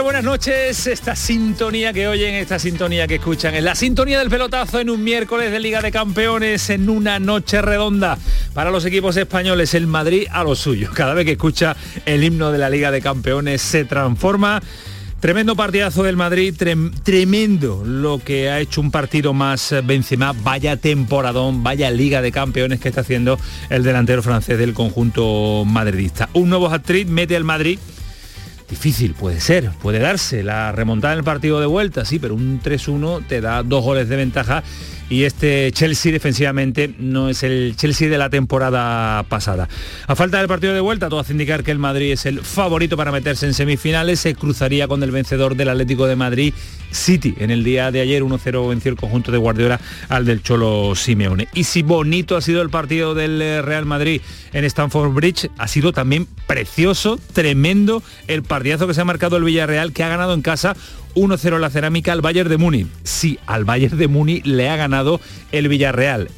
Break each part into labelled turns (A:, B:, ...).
A: Buenas noches. Esta sintonía que oyen, esta sintonía que escuchan, es la sintonía del pelotazo en un miércoles de Liga de Campeones, en una noche redonda para los equipos españoles. El Madrid a lo suyo. Cada vez que escucha el himno de la Liga de Campeones se transforma. Tremendo partidazo del Madrid, tremendo lo que ha hecho un partido más Benzema, vaya temporadón, vaya Liga de Campeones que está haciendo el delantero francés del conjunto madridista. Un nuevo hat-trick mete al Madrid Difícil, puede ser, puede darse. La remontada en el partido de vuelta, sí, pero un 3-1 te da dos goles de ventaja y este Chelsea defensivamente no es el Chelsea de la temporada pasada. A falta del partido de vuelta, todo hace indicar que el Madrid es el favorito para meterse en semifinales, se cruzaría con el vencedor del Atlético de Madrid City. En el día de ayer 1-0 venció el conjunto de Guardiola al del Cholo Simeone. Y si bonito ha sido el partido del eh, Real Madrid en Stamford Bridge, ha sido también precioso, tremendo el partidazo que se ha marcado el Villarreal, que ha ganado en casa 1-0 la cerámica al Bayern de Muni. Sí, al Bayern de Muni le ha ganado el Villarreal.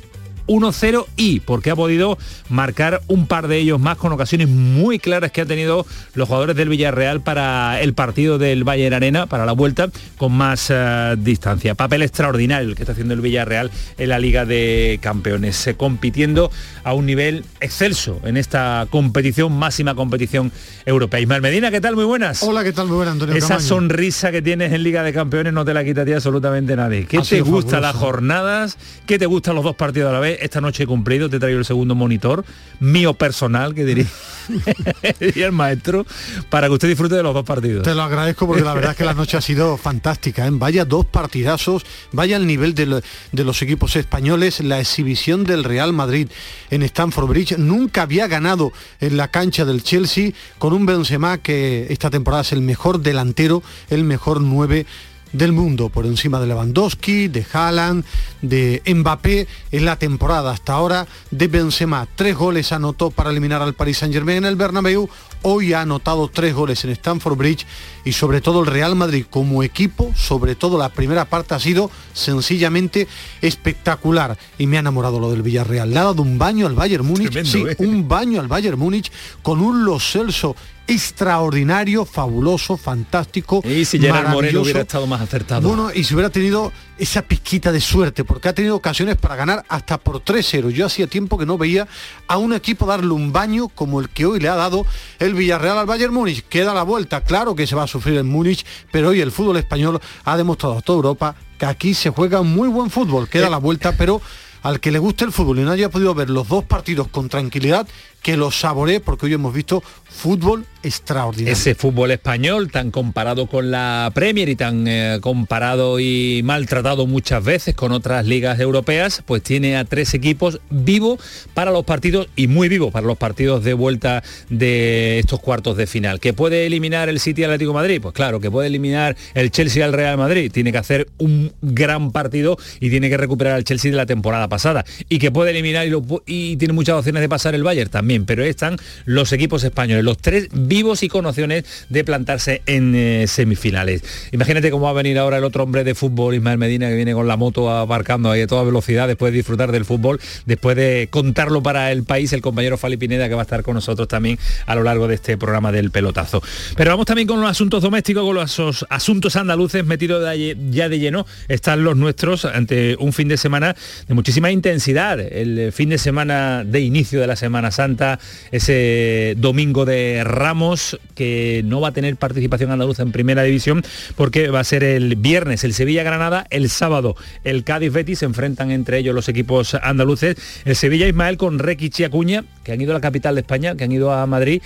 A: 1-0 y porque ha podido marcar un par de ellos más con ocasiones muy claras que han tenido los jugadores del Villarreal para el partido del Bayern Arena, para la vuelta, con más distancia. Papel extraordinario el que está haciendo el Villarreal en la Liga de Campeones, compitiendo a un nivel excelso en esta competición, máxima competición europea. Ismael Medina, ¿qué tal? Muy buenas.
B: Hola, ¿qué tal? Muy buenas, Antonio.
A: Esa sonrisa que tienes en Liga de Campeones no te la quita absolutamente nadie. ¿Qué te gusta las jornadas? ¿Qué te gustan los dos partidos a la vez? Esta noche he cumplido, te traigo el segundo monitor, mío personal, que diría, el maestro, para que usted disfrute de los dos partidos.
B: Te lo agradezco porque la verdad es que la noche ha sido fantástica, ¿eh? vaya dos partidazos, vaya el nivel de, los equipos españoles, la exhibición del Real Madrid en Stamford Bridge, nunca había ganado en la cancha del Chelsea con un Benzema que esta temporada es el mejor delantero, el mejor 9 del mundo, por encima de Lewandowski, de Haaland, de Mbappé en la temporada hasta ahora de Benzema. Tres goles anotó para eliminar al Paris Saint-Germain en el Bernabéu. Hoy ha anotado tres goles en Stamford Bridge y sobre todo el Real Madrid como equipo, sobre todo la primera parte ha sido sencillamente espectacular y me ha enamorado lo del Villarreal. Le ha dado un baño al Bayern Múnich, sí, ¿eh? un baño al Bayern Múnich con un Lo Celso extraordinario, fabuloso, fantástico.
A: Y si Gerard Moreno hubiera estado más acertado.
B: Bueno, y si hubiera tenido esa pizquita de suerte, porque ha tenido ocasiones para ganar hasta por 3-0. Yo hacía tiempo que no veía a un equipo darle un baño como el que hoy le ha dado el Villarreal al Bayern Múnich. Queda la vuelta, claro que se va a sufrir en Múnich, pero hoy el fútbol español ha demostrado a toda Europa que aquí se juega muy buen fútbol. Queda eh. la vuelta, pero al que le guste el fútbol y no haya podido ver los dos partidos con tranquilidad, que lo saboree porque hoy hemos visto fútbol extraordinario.
A: Ese fútbol español tan comparado con la Premier y tan eh, comparado y maltratado muchas veces con otras ligas europeas, pues tiene a tres equipos vivos para los partidos y muy vivos para los partidos de vuelta de estos cuartos de final. ¿Que puede eliminar el City Atlético Madrid? Pues claro, que puede eliminar el Chelsea al Real Madrid. Tiene que hacer un gran partido y tiene que recuperar al Chelsea de la temporada pasada. Y que puede eliminar y, y tiene muchas opciones de pasar el Bayern también, pero están los equipos españoles, los tres vivos y con opciones de plantarse en eh, semifinales. Imagínate cómo va a venir ahora el otro hombre de fútbol, Ismael Medina, que viene con la moto abarcando ahí a toda velocidad después de disfrutar del fútbol, después de contarlo para el país, el compañero Fali Pineda, que va a estar con nosotros también a lo largo de este programa del pelotazo. Pero vamos también con los asuntos domésticos, con los asuntos andaluces metidos ya de lleno. Están los nuestros ante un fin de semana de muchísima intensidad. El fin de semana de inicio de la Semana Santa, ese domingo de Ramos, que no va a tener participación andaluza en primera división porque va a ser el viernes. El Sevilla-Granada, el sábado el Cádiz-Betis, se enfrentan entre ellos los equipos andaluces, el Sevilla-Ismael con Rekichi y Acuña, que han ido a la capital de España, que han ido a Madrid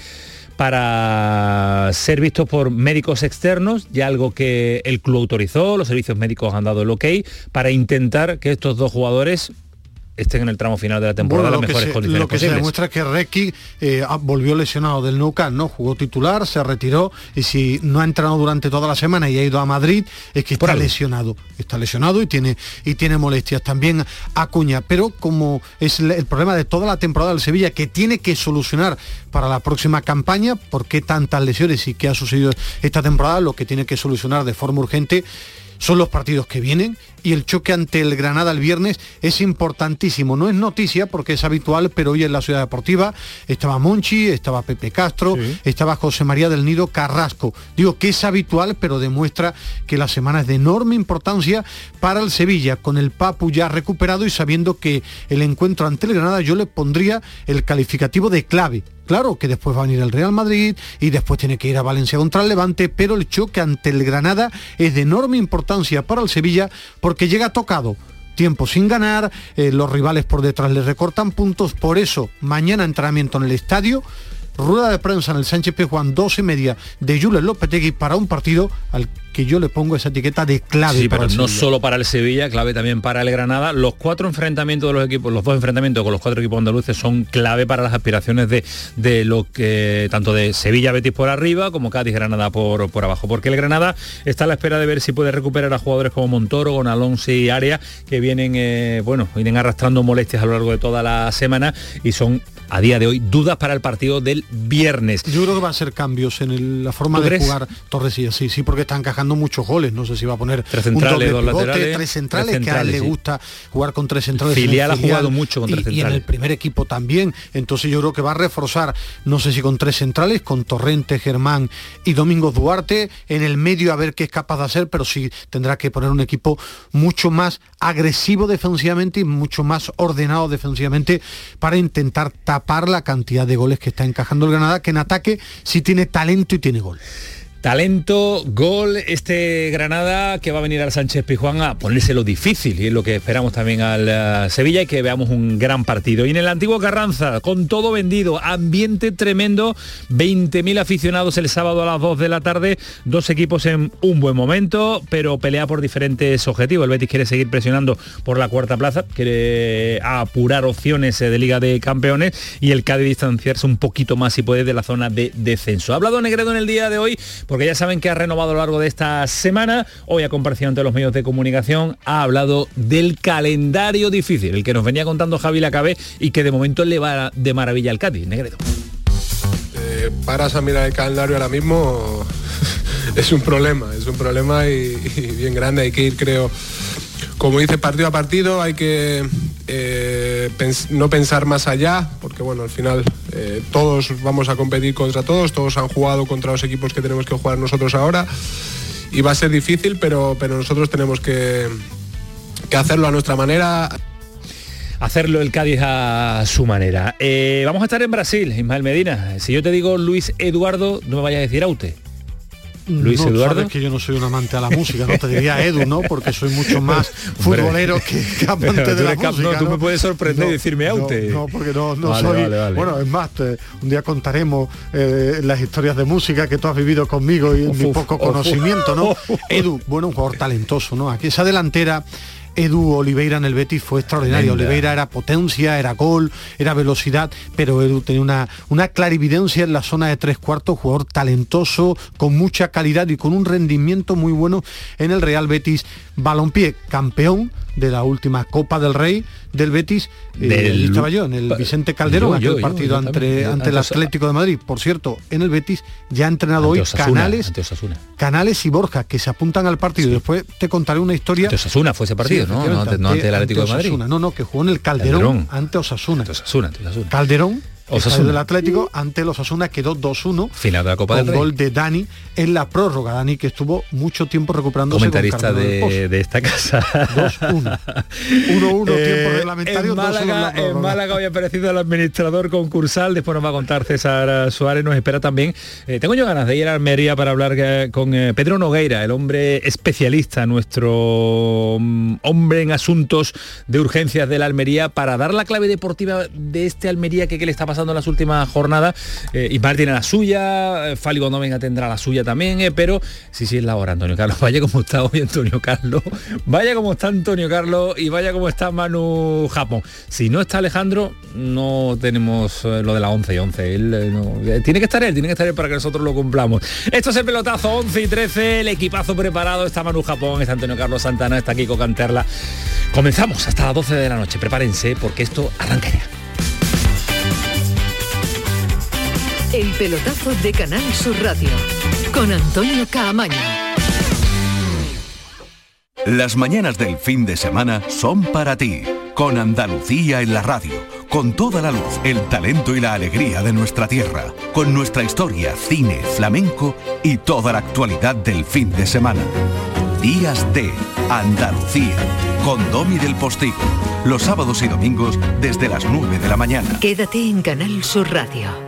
A: para ser vistos por médicos externos, ya algo que el club autorizó, los servicios médicos han dado el ok, para intentar que estos dos jugadores estén en el tramo final de la temporada
B: Bueno,
A: en las mejores
B: se-
A: condiciones
B: Lo que se demuestra es que Requi eh, volvió lesionado del Nou Camp, ¿no? Jugó titular, se retiró y si no ha entrenado durante toda la semana y ha ido a Madrid, es que está lesionado. Está lesionado y tiene, y tiene molestias. También Acuña. Pero como es el el problema de toda la temporada del Sevilla, que tiene que solucionar para la próxima campaña, por qué tantas lesiones y qué ha sucedido esta temporada, lo que tiene que solucionar de forma urgente son los partidos que vienen y el choque ante el Granada el viernes es importantísimo. No es noticia porque es habitual, pero hoy en la Ciudad Deportiva estaba Monchi, estaba Pepe Castro, estaba José María del Nido Carrasco. Digo que es habitual, pero demuestra que la semana es de enorme importancia para el Sevilla, con el Papu ya recuperado y sabiendo que el encuentro ante el Granada yo le pondría el calificativo de clave. Claro que después va a venir el Real Madrid y después tiene que ir a Valencia contra el Levante, pero el choque ante el Granada es de enorme importancia para el Sevilla porque llega tocado. Tiempo sin ganar, eh, los rivales por detrás le recortan puntos, por eso mañana entrenamiento en el estadio, rueda de prensa en el Sánchez Pizjuán, dos y media de Jules Lopetegui para un partido al que yo le pongo esa etiqueta de clave.
A: Sí,
B: para
A: pero no
B: Sevilla.
A: solo para el Sevilla, clave también para el Granada. Los cuatro enfrentamientos de los equipos, los dos enfrentamientos con los cuatro equipos andaluces son clave para las aspiraciones de, de lo que tanto de Sevilla Betis por arriba como Cádiz Granada por, por abajo. Porque el Granada está a la espera de ver si puede recuperar a jugadores como Montoro, con Alonso y Aria, que vienen, eh, bueno, vienen arrastrando molestias a lo largo de toda la semana y son a día de hoy dudas para el partido del viernes.
B: Yo creo que va a ser cambios en el- la forma
A: ¿Tú
B: de jugar Torresilla, sí, sí, porque está encajando muchos goles. No sé si va a poner
A: Tres
B: un
A: centrales,
B: doble
A: dos
B: pivote,
A: laterales,
B: tres centrales,
A: tres
B: que a él le
A: centrales,
B: gusta jugar con tres centrales.
A: Filial ha jugado mucho con
B: y-
A: tres
B: Y en
A: centrales.
B: el primer equipo también. Entonces yo creo que va a reforzar, no sé si con tres centrales, con Torrente, Germán y Domingos Duarte. En el medio a ver qué es capaz de hacer, pero sí tendrá que poner un equipo mucho más agresivo defensivamente y mucho más ordenado defensivamente para intentar tapar la cantidad de goles que está encajando el Granada, que en ataque sí tiene talento y tiene gol.
A: Talento, gol, este Granada que va a venir al Sánchez Pijuán a ponérselo difícil y es lo que esperamos también al eh, Sevilla y que veamos un gran partido. Y en el antiguo Carranza, con todo vendido, ambiente tremendo, 20.000 aficionados el sábado a las 2 de la tarde, dos equipos en un buen momento, pero pelea por diferentes objetivos. El Betis quiere seguir presionando por la cuarta plaza, quiere apurar opciones eh, de Liga de Campeones y el Cádiz distanciarse un poquito más si puede de la zona de descenso. Ha hablado Negredo en el día de hoy porque ya saben que ha renovado a lo largo de esta semana, hoy ha comparecido ante los medios de comunicación, ha hablado del calendario difícil, el que nos venía contando Javi Lacabe y que de momento le va de maravilla al Cádiz, Negredo.
C: Eh, paras a mirar el calendario ahora mismo, es un problema, es un problema y, bien grande. Hay que ir, creo, como dice, partido a partido, hay que eh, no pensar más allá, porque bueno, al final eh, todos vamos a competir contra todos, todos han jugado contra los equipos que tenemos que jugar nosotros ahora. Y va a ser difícil, pero, pero nosotros tenemos que, que hacerlo a nuestra manera,
A: hacerlo el Cádiz a su manera. Eh, vamos a estar en Brasil, Ismael Medina. Si yo te digo Luis Eduardo, no me vayas a decir Aute. Luis
B: no,
A: Eduardo.
B: sabes que yo no soy un amante a la música, no te diría Edu, ¿no? Porque soy mucho más futbolero que, que amante de la
A: cap- no,
B: música.
A: tú me puedes sorprender y decirme
B: no,
A: Aute.
B: No, porque no, no
A: Vale,
B: soy.
A: vale, vale.
B: Bueno, es más, te- un día contaremos eh, las historias de música que tú has vivido conmigo y
A: Uf,
B: mi poco
A: uf,
B: conocimiento, ¿no?
A: uf.
B: Edu, bueno, un jugador talentoso, ¿no? Aquí esa delantera. Edu Oliveira en el Betis fue extraordinario. Oliveira era potencia, era gol, era velocidad, pero Edu tenía una, una clarividencia en la zona de tres cuartos, jugador talentoso, con mucha calidad y con un rendimiento muy bueno en el Real Betis Balompié, campeón de la última Copa del Rey del Betis. eh,
A: Del-
B: allí estaba yo, en el Vicente Calderón,
A: Yo, yo,
B: partido
A: yo
B: ante, el Atlético de Madrid. Por cierto, en el Betis ya ha entrenado hoy
A: Osasuna,
B: Canales. Canales y Borja, que se apuntan al partido. Después te contaré una historia.
A: Ante Osasuna fue ese partido,
B: Sí,
A: ¿no? No ante, no ante el Atlético de Madrid.
B: Osasuna. No, no, que jugó en el Calderón,
A: Calderón.
B: ante Osasuna.
A: Osasuna, Osasuna.
B: Calderón,
A: Osasuna.
B: del Atlético, ante el Osasuna quedó 2-1.
A: Final de la Copa
B: con
A: del Rey.
B: gol de Dani en la prórroga. Dani que estuvo mucho tiempo recuperándose. con
A: Comentarista
B: Pozo.
A: de, de esta casa.
B: 2-1. 1-1 tiempo
A: Eh,
B: reglamentario.
A: En
B: 2-1 en la
A: Málaga, en. Málaga hoy ha aparecido el administrador concursal, después nos va a contar César Suárez, nos espera también. Eh, tengo yo ganas de ir a Almería para hablar eh, con eh, Pedro Nogueira, el hombre especialista, nuestro mm, hombre en asuntos de urgencias de la Almería, para dar la clave deportiva de este Almería que, que le está pasando las últimas jornadas. Eh, Ismael tiene la suya, eh, Fali cuando venga tendrá la suya también, eh, pero sí, sí es la hora, Antonio Carlos. Vaya como está hoy Antonio Carlos, vaya como está Antonio Carlos y vaya como está Manu Japón. Si no está Alejandro, no tenemos eh, lo de la 11 y 11. Él, eh, no- tiene que estar él, tiene que estar él para que nosotros lo cumplamos. Esto es el pelotazo 11 y 13, el equipazo preparado, está Manu Japón, está Antonio Carlos Santana, está Kiko Canterla. Comenzamos hasta las 12 de la noche, prepárense porque esto arranca.
D: El pelotazo de Canal Sur Radio con Antonio Caamaño.
E: Las mañanas del fin de semana son para ti, con Andalucía en la radio, con toda la luz, el talento y la alegría de nuestra tierra, con nuestra historia, cine, flamenco y toda la actualidad del fin de semana. Días de Andalucía, con Domi del Postigo, los sábados y domingos desde las 9 de la mañana.
D: Quédate en Canal Sur Radio,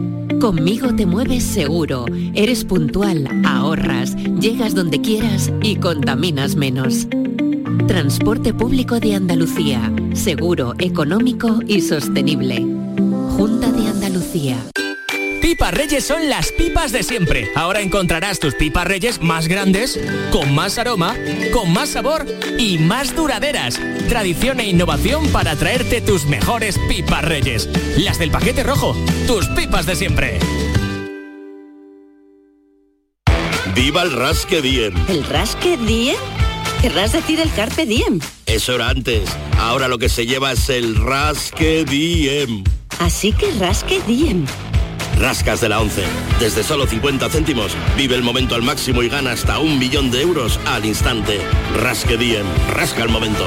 F: Conmigo te mueves seguro, eres puntual, ahorras, llegas donde quieras y contaminas menos. Transporte público de Andalucía, seguro, económico y sostenible. Junta de Andalucía.
G: Pipas Reyes son las pipas de siempre. Ahora encontrarás tus pipas Reyes más grandes, con más aroma, con más sabor y más duraderas. Tradición e innovación para traerte tus mejores pipas Reyes. Las del paquete rojo, tus pipas de siempre.
H: ¡Viva el Rasque Diem!
F: ¿El rasque diem? ¿Querrás decir el carpe diem?
H: Eso era antes. Ahora lo que se lleva es el Rasque Diem.
F: Así que rasque diem.
H: Rascas de la 11. Desde solo 50 céntimos, vive el momento al máximo y gana hasta un millón de euros al instante. Rasque Diem. Rasca el momento.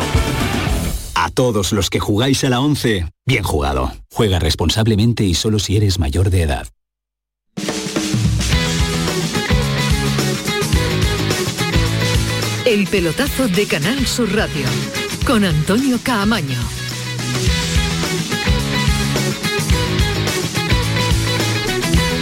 I: A todos los que jugáis a la 11, bien jugado. Juega responsablemente y solo si eres mayor de edad.
D: El pelotazo de Canal Sur Radio con Antonio Caamaño.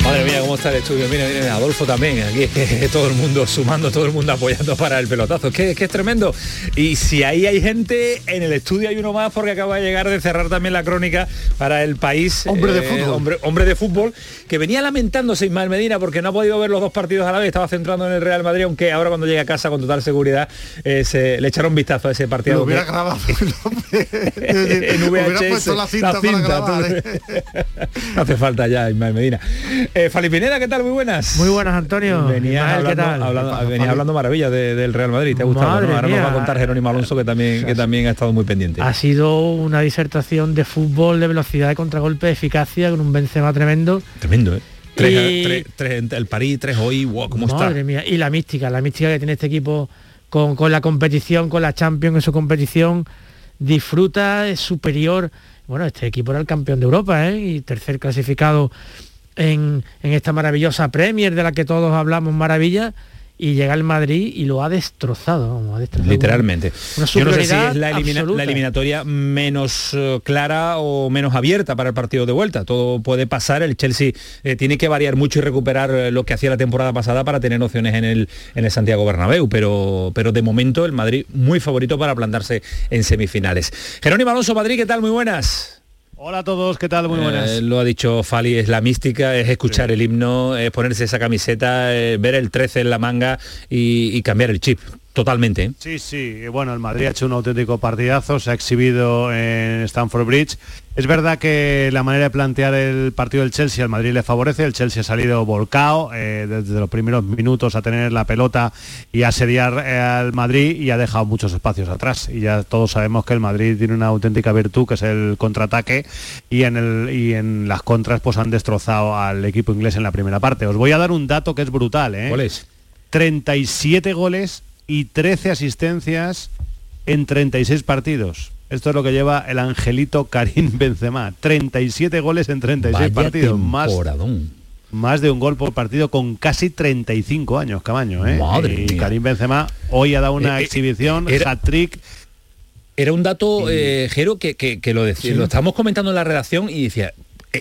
A: Madre mía, cómo está el estudio. Mira, mira, Adolfo también. Aquí es que todo el mundo sumando, todo el mundo apoyando para el pelotazo. Es que, es que es tremendo. Y si ahí hay gente, en el estudio hay uno más porque acaba de llegar de cerrar también la crónica para el país.
B: Hombre de
A: eh,
B: fútbol.
A: Hombre, hombre de fútbol, que venía lamentándose Ismael Medina porque no ha podido ver los dos partidos a la vez. Estaba centrando en el Real Madrid, aunque ahora cuando llega a casa con total seguridad eh, se, le echaron vistazo a ese partido.
B: Lo hubiera
A: que-
B: grabado.
A: en
B: Hubiera
A: VHS,
B: puesto la cinta para grabar. ¿eh?
A: no hace falta ya, Ismael Medina. Eh, Fali Pineda, ¿qué tal? Muy buenas.
J: Muy buenas, Antonio.
A: Venías
J: Ismael,
A: hablando,
J: ¿qué tal?
A: hablando- maravillas de- del Real Madrid, te ha gustado. Ahora nos va a contar Jerónimo Alonso que también, que también ha estado muy pendiente.
J: Ha sido una disertación de fútbol, de velocidad, de contragolpe, de eficacia, con un Benzema tremendo.
A: Tremendo, ¿eh? Tres,
J: Y-
A: tres- tres- el París, tres hoy, wow, ¿cómo
J: Madre
A: está?
J: mía. Y la mística, la mística que tiene este equipo con, con la competición, con la Champions en su competición. Disfruta, es superior. Bueno, este equipo era el campeón de Europa, ¿eh? Y tercer clasificado en, en esta maravillosa Premier de la que todos hablamos maravilla. Y llega el Madrid y lo ha destrozado. vamos, ha destrozado.
A: Literalmente.
J: Una
A: Yo no sé si es la, elimina-
J: absoluta.
A: la eliminatoria menos eh, clara o menos abierta para el partido de vuelta. Todo puede pasar. El Chelsea eh, tiene que variar mucho y recuperar eh, lo que hacía la temporada pasada para tener opciones en el, en el Santiago Bernabéu. Pero, pero de momento el Madrid muy favorito para plantarse en semifinales. Jerónimo Alonso Madrid, ¿qué tal? Muy buenas.
K: Hola a todos, ¿qué tal? Muy buenas.
A: Eh, lo ha dicho Fali, es la mística, es escuchar el himno, es ponerse esa camiseta, eh, ver el 13 en la manga y, y cambiar el chip. Totalmente. ¿eh?
K: Sí, sí, bueno, el Madrid ha hecho un auténtico partidazo, se ha exhibido en Stamford Bridge. Es verdad que la manera de plantear el partido del Chelsea al Madrid le favorece, el Chelsea ha salido volcado eh, desde los primeros minutos a tener la pelota y a asediar eh, al Madrid y ha dejado muchos espacios atrás. Y ya todos sabemos que el Madrid tiene una auténtica virtud que es el contraataque y en, el, y en las contras pues han destrozado al equipo inglés en la primera parte. Os voy a dar un dato que es brutal. ¿eh?
A: ¿Cuál es?
K: 37 goles y 13 asistencias en 36 partidos. Esto es lo que lleva el angelito Karim Benzema. 37 goles en 36
A: Vaya
K: partidos. Más,
A: temporadón.
K: más de un gol por partido con casi 35 años, Camaño. ¿eh?
A: Madre
K: y
A: mía.
K: Karim Benzema hoy ha dado una
A: Eh, eh,
K: exhibición,
A: era-
K: hat-trick.
A: Era un dato, eh, Jero, que, que- que lo, decía, lo estábamos comentando en la redacción y decía, "E-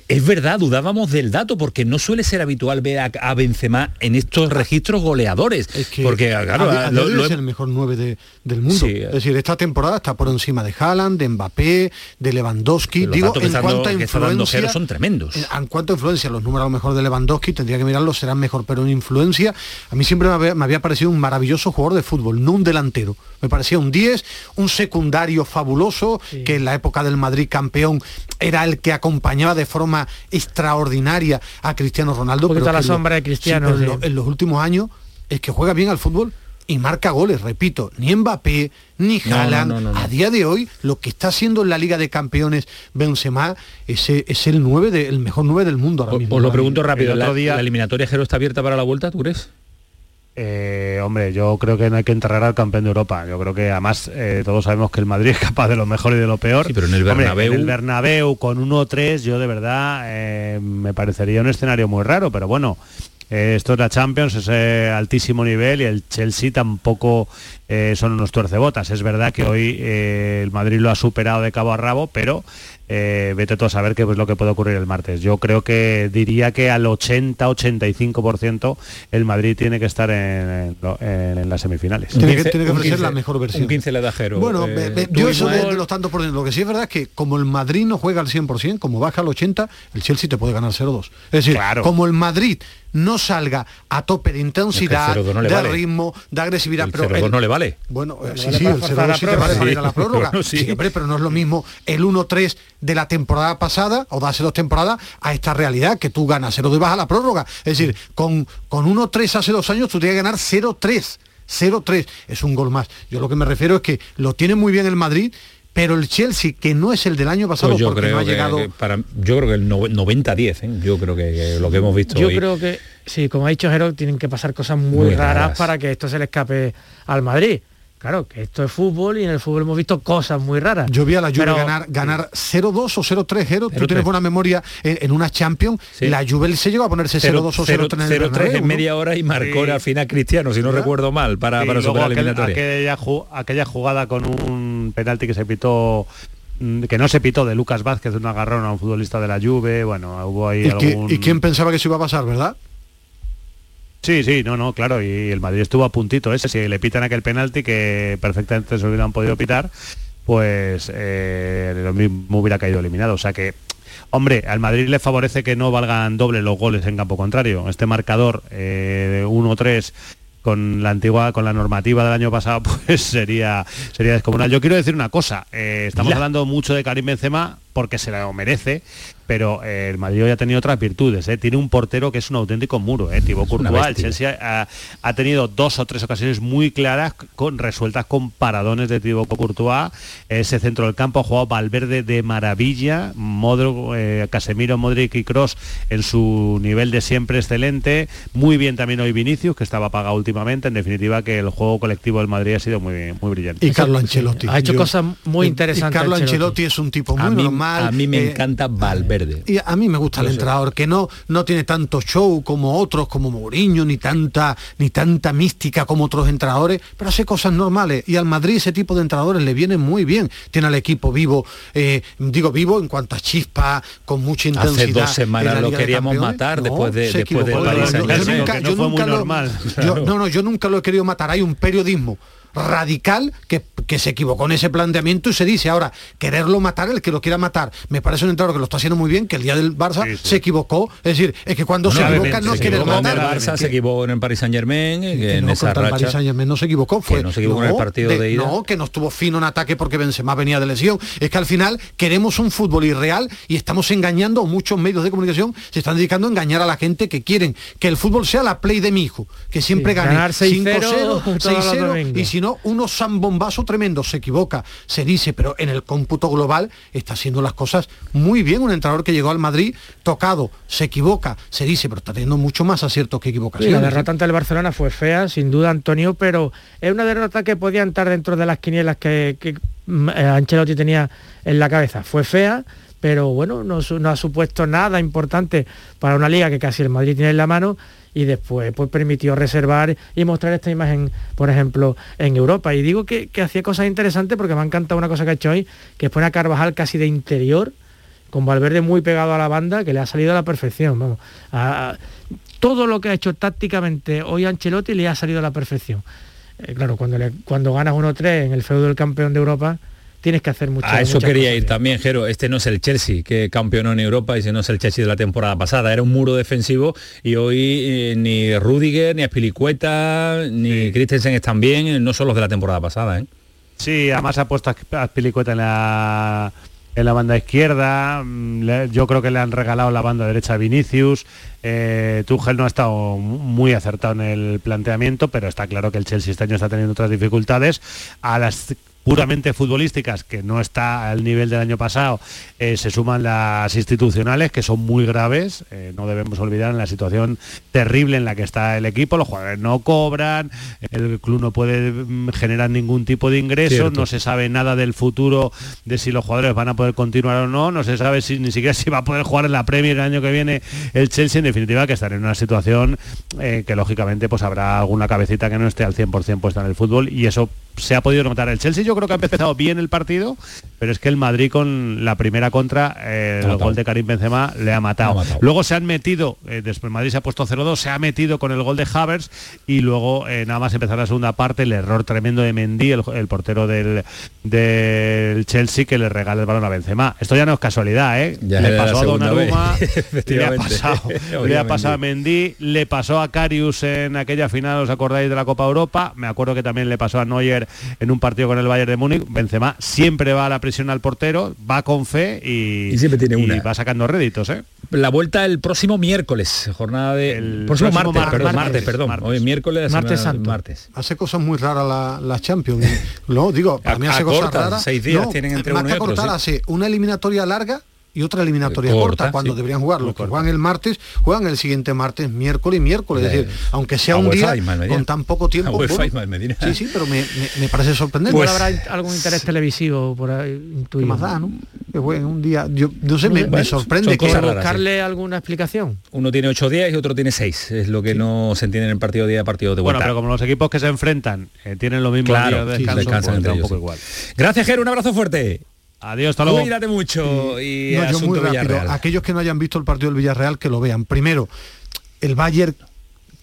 A: es verdad, dudábamos del dato, porque no suele ser habitual ver a, a Benzema en estos registros goleadores.
B: que
A: porque, claro,
B: a, a
A: lo-
B: día de hoy
A: lo
B: es el mejor 9 de- del mundo.
A: Sí.
B: Es decir, esta temporada está por encima de Haaland, de Mbappé, de Lewandowski.
A: los
B: Digo, en cuanto
A: dando-
B: a influencia,
A: son tremendos.
B: En, en cuanto a influencia, los números a lo mejor de Lewandowski, tendría que mirarlos, serán mejor, pero en influencia, a mí siempre me había, me había parecido un maravilloso jugador de fútbol, no un delantero. Me parecía un 10, un secundario fabuloso, que en la época del Madrid campeón era el que acompañaba de forma extraordinaria a Cristiano Ronaldo.
J: Un
B: pero
J: la sombra de
B: sí,
J: Cristiano,
B: en,
J: sí.
B: lo- en los últimos años, es que juega bien al fútbol y marca goles, repito, ni Mbappé, ni
A: No, no,
B: Haaland.
A: no, no, no.
B: A día de hoy, lo que está haciendo en la Liga de Campeones Benzema ese, es el 9 de- el mejor 9 del mundo ahora mismo.
A: Os lo pregunto rápido,
K: El
A: ¿la,
K: otro día-
A: la eliminatoria Jero está abierta para la vuelta, tú crees?
K: Eh, hombre, yo creo que no hay que enterrar al campeón de Europa. Yo creo que además eh, todos sabemos que el Madrid es capaz de lo mejor y de lo peor.
A: Sí, pero en el
K: Hombre,
A: Bernabéu-
K: en el Bernabéu con 1-3 yo de verdad eh, me parecería un escenario muy raro, pero bueno. esto es la Champions, es altísimo nivel y el Chelsea tampoco eh, son unos tuercebotas. Es verdad que hoy eh, el Madrid lo ha superado de cabo a rabo, pero eh, vete tú a saber qué es lo que puede ocurrir el martes. Yo creo que diría que al 80-85% el Madrid tiene que estar en, en- en las semifinales.
B: Tiene que, tiene que ofrecer la mejor versión.
A: Un 15 le da Jero.
B: Bueno,
A: Eh,
B: ve-
A: tú
B: yo eso de, de los tantos por ciento. Lo que sí es verdad es que como el Madrid no juega al 100%, como baja al 80%, el Chelsea te puede ganar 0-2. Es decir,
K: Claro.
B: como el Madrid no salga a tope de intensidad,
A: Es que el 0-2 no
B: de
A: vale.
B: ritmo, de agresividad,
A: El
B: pero
A: 0-2 no le vale.
B: Bueno, eh, sí,
J: vale
B: sí,
J: para
B: el
J: forzar
B: 0-2
J: la
B: sí te vale
J: prórroga.
B: para ir a la prórroga.
A: bueno, sí.
B: Sí, hombre, pero no es lo mismo el 1-3 de la temporada pasada o de hace dos temporadas a esta realidad que tú ganas 0-2 y vas a la prórroga. Es decir, con, con 1-3 hace dos años tú tienes que ganar 0-3. 0-3 es un gol más. Yo lo que me refiero es que lo tiene muy bien el Madrid, pero el Chelsea, que no es el del año pasado
A: Pues yo
B: porque
A: creo
B: no ha
A: que,
B: llegado...
A: que para, yo creo que el no- 90-10, ¿eh? yo creo que, que lo que hemos visto
J: Yo
A: hoy-
J: creo que, sí, como ha dicho Jero, tienen que pasar cosas muy,
A: Muy
J: raras,
A: raras.
J: para que esto se le escape al Madrid. Claro, que esto es fútbol y en el fútbol hemos visto cosas muy raras.
B: Yo vi a la Juve
J: Pero-
B: ganar, ganar 0-2 o 0-3, Jero. Tú
A: 0-3.
B: tienes buena memoria en, en una Champions.
A: Sí.
B: La Juve se llegó a ponerse 0-2 o 0-3 en el
A: 0-3
B: Bernabéu,
A: en
B: ¿no?
A: media hora y marcó
K: Sí.
A: al final Cristiano, si no
B: ¿Verdad?
A: recuerdo mal, para,
K: Sí,
A: para superar la eliminatoria.
K: aquella, ju- aquella jugada con un penalti que se pitó mm, que no se pitó de Lucas Vázquez, un agarrón a un futbolista de la Juve, bueno, hubo ahí
B: ¿Y,
K: algún...
B: y quién pensaba que eso iba a pasar, verdad?
K: Sí, sí, no, no, claro, y el Madrid estuvo a puntito ese, si le pitan aquel penalti que perfectamente se hubieran podido pitar, pues eh, lo mismo hubiera caído eliminado, o sea que Hombre, al Madrid le favorece que no valgan doble los goles en campo contrario. Este marcador eh, 1-3 con la antigua, con la normativa del año pasado, pues sería sería descomunal. Yo quiero decir una cosa, eh, estamos
A: Ya.
K: hablando mucho de Karim Benzema porque se lo merece, pero eh, el Madrid hoy ha tenido otras virtudes. eh. Tiene un portero que es un auténtico muro, eh. Thibaut Courtois. El. Chelsea ha, ha tenido dos o tres ocasiones muy claras con resueltas con paradones de Thibaut Courtois. Ese centro del campo ha jugado Valverde de maravilla, Modro, eh, Casemiro, Modric y Cross en su nivel de siempre excelente. Muy bien también hoy Vinicius, que estaba apagado últimamente. En definitiva, que el juego colectivo del Madrid ha sido muy, muy brillante.
B: Y Carlo Ancelotti.
J: Ha hecho
B: Yo-
J: cosas muy interesantes
B: Carlo
J: Ancelotti.
B: Ancelotti es un tipo muy
A: a, mí,
B: normal.
A: a mí me
B: eh,
A: encanta Valverde.
B: Y a mí me gusta el entrenador que no no tiene tanto show como otros, como Mourinho, ni tanta ni tanta mística como otros entrenadores, pero hace cosas normales. Y al Madrid ese tipo de entrenadores le viene muy bien. Tiene al equipo vivo, eh, digo vivo en cuanto a chispa, con mucha intensidad.
A: Hace dos semanas lo
B: de
A: queríamos matar después de- después
B: Yo- yo nunca- yo nunca lo-
K: normal.
B: yo- no, no, yo nunca lo he querido matar. Hay un periodismo radical que, que se equivocó en ese planteamiento y se dice ahora quererlo matar el que lo quiera matar me parece un entrenador que lo está haciendo muy bien que el día del Barça
K: Sí, sí.
B: se equivocó es decir es que cuando se equivoca no quiere
A: en el
B: matar
A: Barça,
B: Que-
A: se equivocó en el Paris Saint Germain,
B: que
A: en
B: no,
A: esa
B: contra el Paris
A: racha.
B: Saint-Germain no se equivocó fue
A: no se equivocó en el partido de ida.
B: no que no estuvo fino en ataque porque Benzema venía de lesión es que al final queremos un fútbol irreal y estamos engañando muchos medios de comunicación se están dedicando a engañar a la gente que quieren que el fútbol sea la play de mi hijo que siempre
J: Sí,
B: gane
J: ganar 6-0
B: 5-0
J: todos los
B: 6-0
J: domingos.
B: y si no unos zambombazo tremendo. Se equivoca se dice pero en el cómputo global está haciendo las cosas muy bien. Un entrenador que llegó al Madrid tocado se equivoca se dice pero está teniendo mucho más aciertos que
J: Sí,
B: equivocaciones
J: la derrota ante el Barcelona fue fea, sin duda, Antonio, pero es una derrota que podía entrar dentro de las quinielas que, que, mm, eh, Ancelotti tenía en la cabeza. Fue fea, pero bueno, no, no, ha supuesto nada importante para una liga que casi el Madrid tiene en la mano y después pues permitió reservar y mostrar esta imagen, por ejemplo, en Europa. Y digo que, hacía cosas interesantes porque me ha encantado una cosa que ha hecho hoy, que es poner a Carvajal casi de interior, con Valverde muy pegado a la banda, que le ha salido a la perfección. Vamos, todo lo que ha hecho tácticamente hoy Ancelotti le ha salido a la perfección. Eh, claro, cuando, cuando ganas 1-3 en el feudo del campeón de Europa, tienes que hacer mucho.
A: A eso quería ir también, Jero. Este no es el Chelsea que campeonó en Europa y si no es el Chelsea de la temporada pasada. Era un muro defensivo y hoy eh, ni Rudiger, ni Aspilicueta, ni Christensen están bien, no son los de la temporada pasada. ¿eh?
K: Sí, además ha puesto a Aspilicueta en la en la banda izquierda, mm, yo creo que le han regalado la banda derecha a Vinicius, eh, Tuchel no ha estado muy acertado en el planteamiento, pero está claro que el Chelsea este año está teniendo otras dificultades. A las puramente futbolísticas, que no está al nivel del año pasado, eh, se suman las institucionales, que son muy graves. Eh, no debemos olvidar en la situación terrible en la que está el equipo. Los jugadores no cobran, el club no puede mm, generar ningún tipo de ingresos, no se sabe nada del futuro de si los jugadores van a poder continuar o no, no se sabe si ni siquiera si va a poder jugar en la Premier el año que viene el Chelsea, en definitiva, que estar en una situación eh, que lógicamente pues habrá alguna cabecita que no esté al 100% puesta en el fútbol y eso se ha podido notar. El Chelsea yo creo que ha empezado bien el partido, pero es que el Madrid con la primera contra, eh, el gol de Karim Benzema le ha matado. Luego se han metido, eh, después Madrid se ha puesto 0-2, se ha metido con el gol de Havers y luego eh, nada más empezar la segunda parte, el error tremendo de Mendy, el, portero del, del, Chelsea, que le regala el balón a Benzema. Esto ya no es casualidad, ¿eh? le pasó a Donnarumma, le ha pasado, le ha pasado a Mendy, le pasó a Carius en aquella final, ¿os acordáis de la Copa Europa? Me acuerdo que también le pasó a Neuer en un partido con el Bayern de Múnich, Benzema siempre va a la presión al portero, va con fe y,
A: siempre tiene una.
K: va sacando réditos. ¿eh?
A: La vuelta el próximo miércoles, jornada de... El próximo, martes, perdón, martes, perdón. Hoy miércoles,
J: martes santo.
A: Martes.
B: Hace cosas muy raras la, la Champions. no, digo, para mí hace cosas raras.
A: Seis días tienen entre uno y otro,
B: hace una eliminatoria larga y otra eliminatoria corta, cuando deberían jugar. Los que juegan el martes, juegan el siguiente martes, miércoles y miércoles. Es decir, aunque sea un día con tan poco tiempo. sí, sí, pero me, parece sorprendente.
J: Pues, ¿Habrá algún interés televisivo por ahí?
B: ¿Qué más da, no? Que un día, yo no sé, me, sorprende
J: que buscarle alguna explicación.
A: Uno tiene ocho días y otro tiene seis. Es lo que no se entiende en el partido de día partido de vuelta.
K: Bueno, pero como los equipos que se enfrentan eh, tienen lo mismo
A: claro, de descanso, pues un poco igual. Gracias, Ger, un abrazo fuerte.
K: Adiós, hasta luego.
A: Cuídate mucho y
B: no, muy rápido. Aquellos que no hayan visto el partido del Villarreal, que lo vean. Primero, el Bayern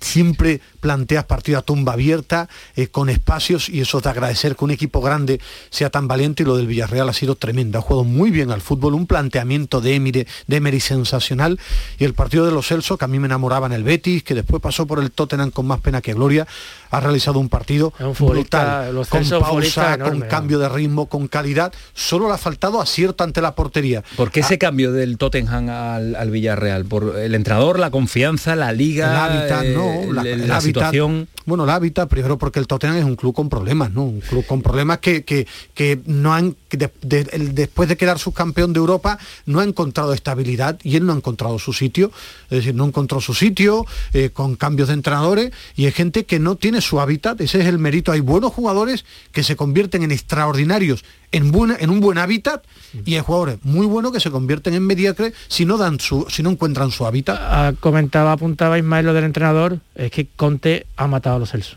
B: siempre planteas partido a tumba abierta, eh, con espacios, y eso es de agradecer que un equipo grande sea tan valiente, y lo del Villarreal ha sido tremendo. Ha jugado muy bien al fútbol, un planteamiento de Emery, de Emery sensacional, y el partido de los Celso, que a mí me enamoraba en el Betis, que después pasó por el Tottenham con más pena que gloria, ha realizado un partido brutal, con pausa, con cambio de ritmo, con calidad. Solo le ha faltado acierto ante la portería.
A: ¿Por qué ese ah. cambio del Tottenham al, Villarreal? ¿Por el entrenador, la confianza, la liga?
B: El hábitat, no, la, la, situación. Bueno, el hábitat, primero porque el Tottenham es un club con problemas, ¿no? Un club con problemas que, que, no han, después de quedar subcampeón de Europa, no ha encontrado estabilidad y él no ha encontrado su sitio. Es decir, no encontró su sitio eh, con cambios de entrenadores y hay gente que no tiene su hábitat, ese es el mérito. Hay buenos jugadores que se convierten en extraordinarios en, en un buen hábitat y hay jugadores muy buenos que se convierten en mediocres si no dan su, si no encuentran su hábitat.
J: Ah, comentaba, apuntaba Ismael lo del entrenador, es que Conte ha matado a los Celso.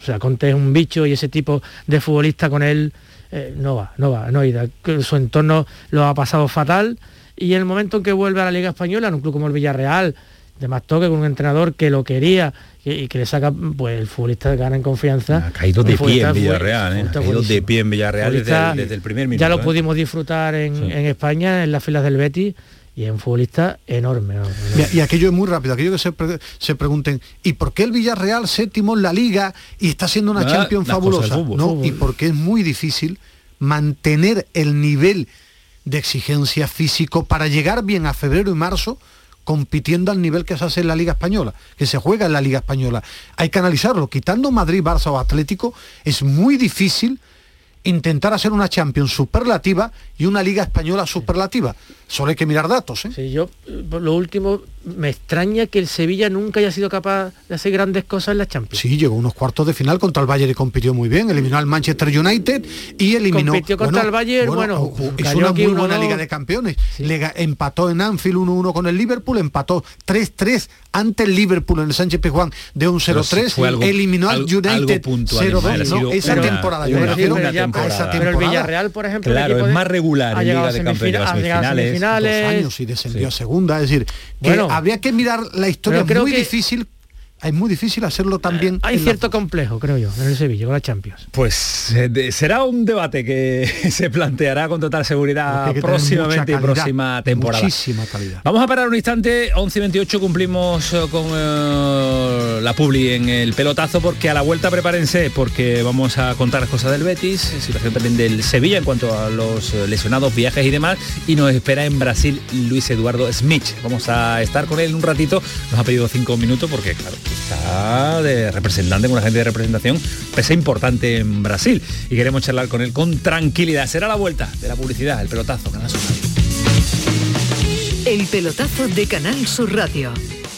J: O sea, Conte es un bicho y ese tipo de futbolista con él eh, no va, no va, no irá. Su entorno lo ha pasado fatal y en el momento en que vuelve a la Liga Española, en un club como el Villarreal, de más toque con un entrenador que lo quería y, que le saca, pues el futbolista gana en confianza.
A: Ha caído de pie en Villarreal, ¿eh? ha caído de pie en Villarreal desde, el primer minuto.
J: Ya lo ¿eh? pudimos disfrutar en, España, en las filas del Betis, y es un futbolista enorme.
B: Y, aquello es muy rápido, aquello que se, se, pregunten, ¿y por qué el Villarreal séptimo en la liga y está siendo una Champions fabulosa? no, y porque es muy difícil mantener el nivel de exigencia físico para llegar bien a febrero y marzo compitiendo al nivel que se hace en la Liga Española, que se juega en la Liga Española. Hay que analizarlo. Quitando Madrid, Barça o Atlético, es muy difícil intentar hacer una Champions superlativa y una Liga Española superlativa. Solo hay que mirar datos. ¿eh?
J: Sí, yo lo último, me extraña que el Sevilla nunca haya sido capaz de hacer grandes cosas en la Champions.
B: Sí, llegó a unos cuartos de final contra el Bayern y compitió muy bien. Eliminó al Manchester United y eliminó...
J: Compitió contra el Bayern, bueno,
B: hizo
J: cayó
B: una
J: aquí
B: muy buena
J: 1-2.
B: Liga de Campeones. Le ga- empató en Anfield 1-1 con el Liverpool, empató 3-3 ante el Liverpool en el Sánchez Pizjuán de un
A: Pero sí
B: 0-3,
A: fue algo-
B: eliminó al United
A: puntual,
B: 0-2,
A: Ismael, ha
B: ¿no? esa
A: una-
B: temporada. yo me refiero a esa
A: temporada.
J: Pero el. Villarreal, por ejemplo, el
A: Claro,
J: equipo
A: es más regular en Liga de Campeones,
J: semifinales,
B: dos años y descendió
A: Sí.
B: a segunda, es decir, que
J: Bueno.
B: habría que mirar la historia,
J: creo
B: muy
J: que-
B: difícil, es muy difícil hacerlo también.
J: Hay
B: en la-
J: cierto complejo, creo yo, en el Sevilla, con la Champions.
A: Pues eh, de- será un debate que se planteará con total seguridad
B: hay
A: próximamente y próxima temporada.
B: Muchísima calidad.
A: Vamos a parar un instante, 11 y 28 cumplimos eh, con eh, la publi en el pelotazo porque a la vuelta prepárense porque vamos a contar cosas del Betis, eh, situación también del Sevilla en cuanto a los eh, lesionados, viajes y demás y nos espera en Brasil Luis Eduardo Smith. Vamos a estar con él un ratito, nos ha pedido cinco minutos porque claro, está de representante, con una gente de representación, pese importante en Brasil y queremos charlar con él con tranquilidad. Será la vuelta de la publicidad, el pelotazo, Canal Sur Radio.
D: El pelotazo de Canal Sur Radio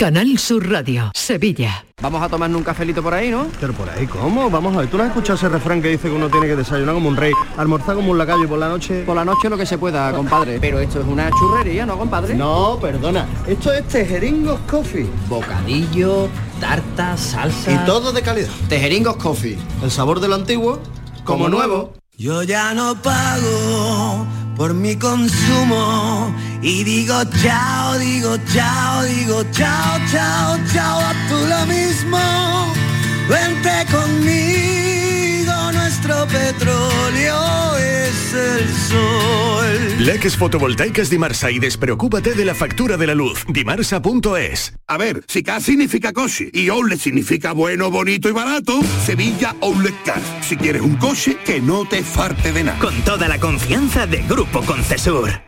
D: Canal Sur Radio, Sevilla.
L: Vamos a tomarnos un cafelito por ahí, ¿no? Pero por ahí, ¿cómo? Vamos a ver, ¿tú no has escuchado ese refrán que dice que uno tiene que desayunar como un rey, almorzar como un lacayo y por la noche... Por la noche lo que se pueda, compadre. Pero esto es una churrería, ¿no, compadre? No, perdona. Esto es Tejeringos Coffee. Bocadillo, tarta, salsa... Y todo de calidad. Tejeringos Coffee. El sabor de lo antiguo, como nuevo.
M: Yo ya no pago por mi consumo y digo chao, digo chao, digo chao, chao, chao, a tú lo mismo. Vente conmigo, nuestro petróleo es el sol.
N: Leques fotovoltaicas Dimarsa y despreocúpate de la factura de la luz. Dimarsa.es.
O: A ver, si K significa coche y outlet significa bueno, bonito y barato, Sevilla Outlet Car. Si quieres un coche, que no te farte de nada.
P: Con toda la confianza de Grupo Concesur.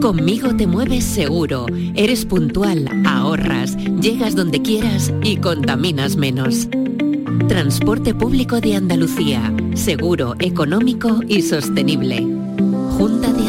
F: Conmigo te mueves seguro, eres puntual, ahorras, llegas donde quieras y contaminas menos. Transporte público de Andalucía, seguro, económico y sostenible. Junta de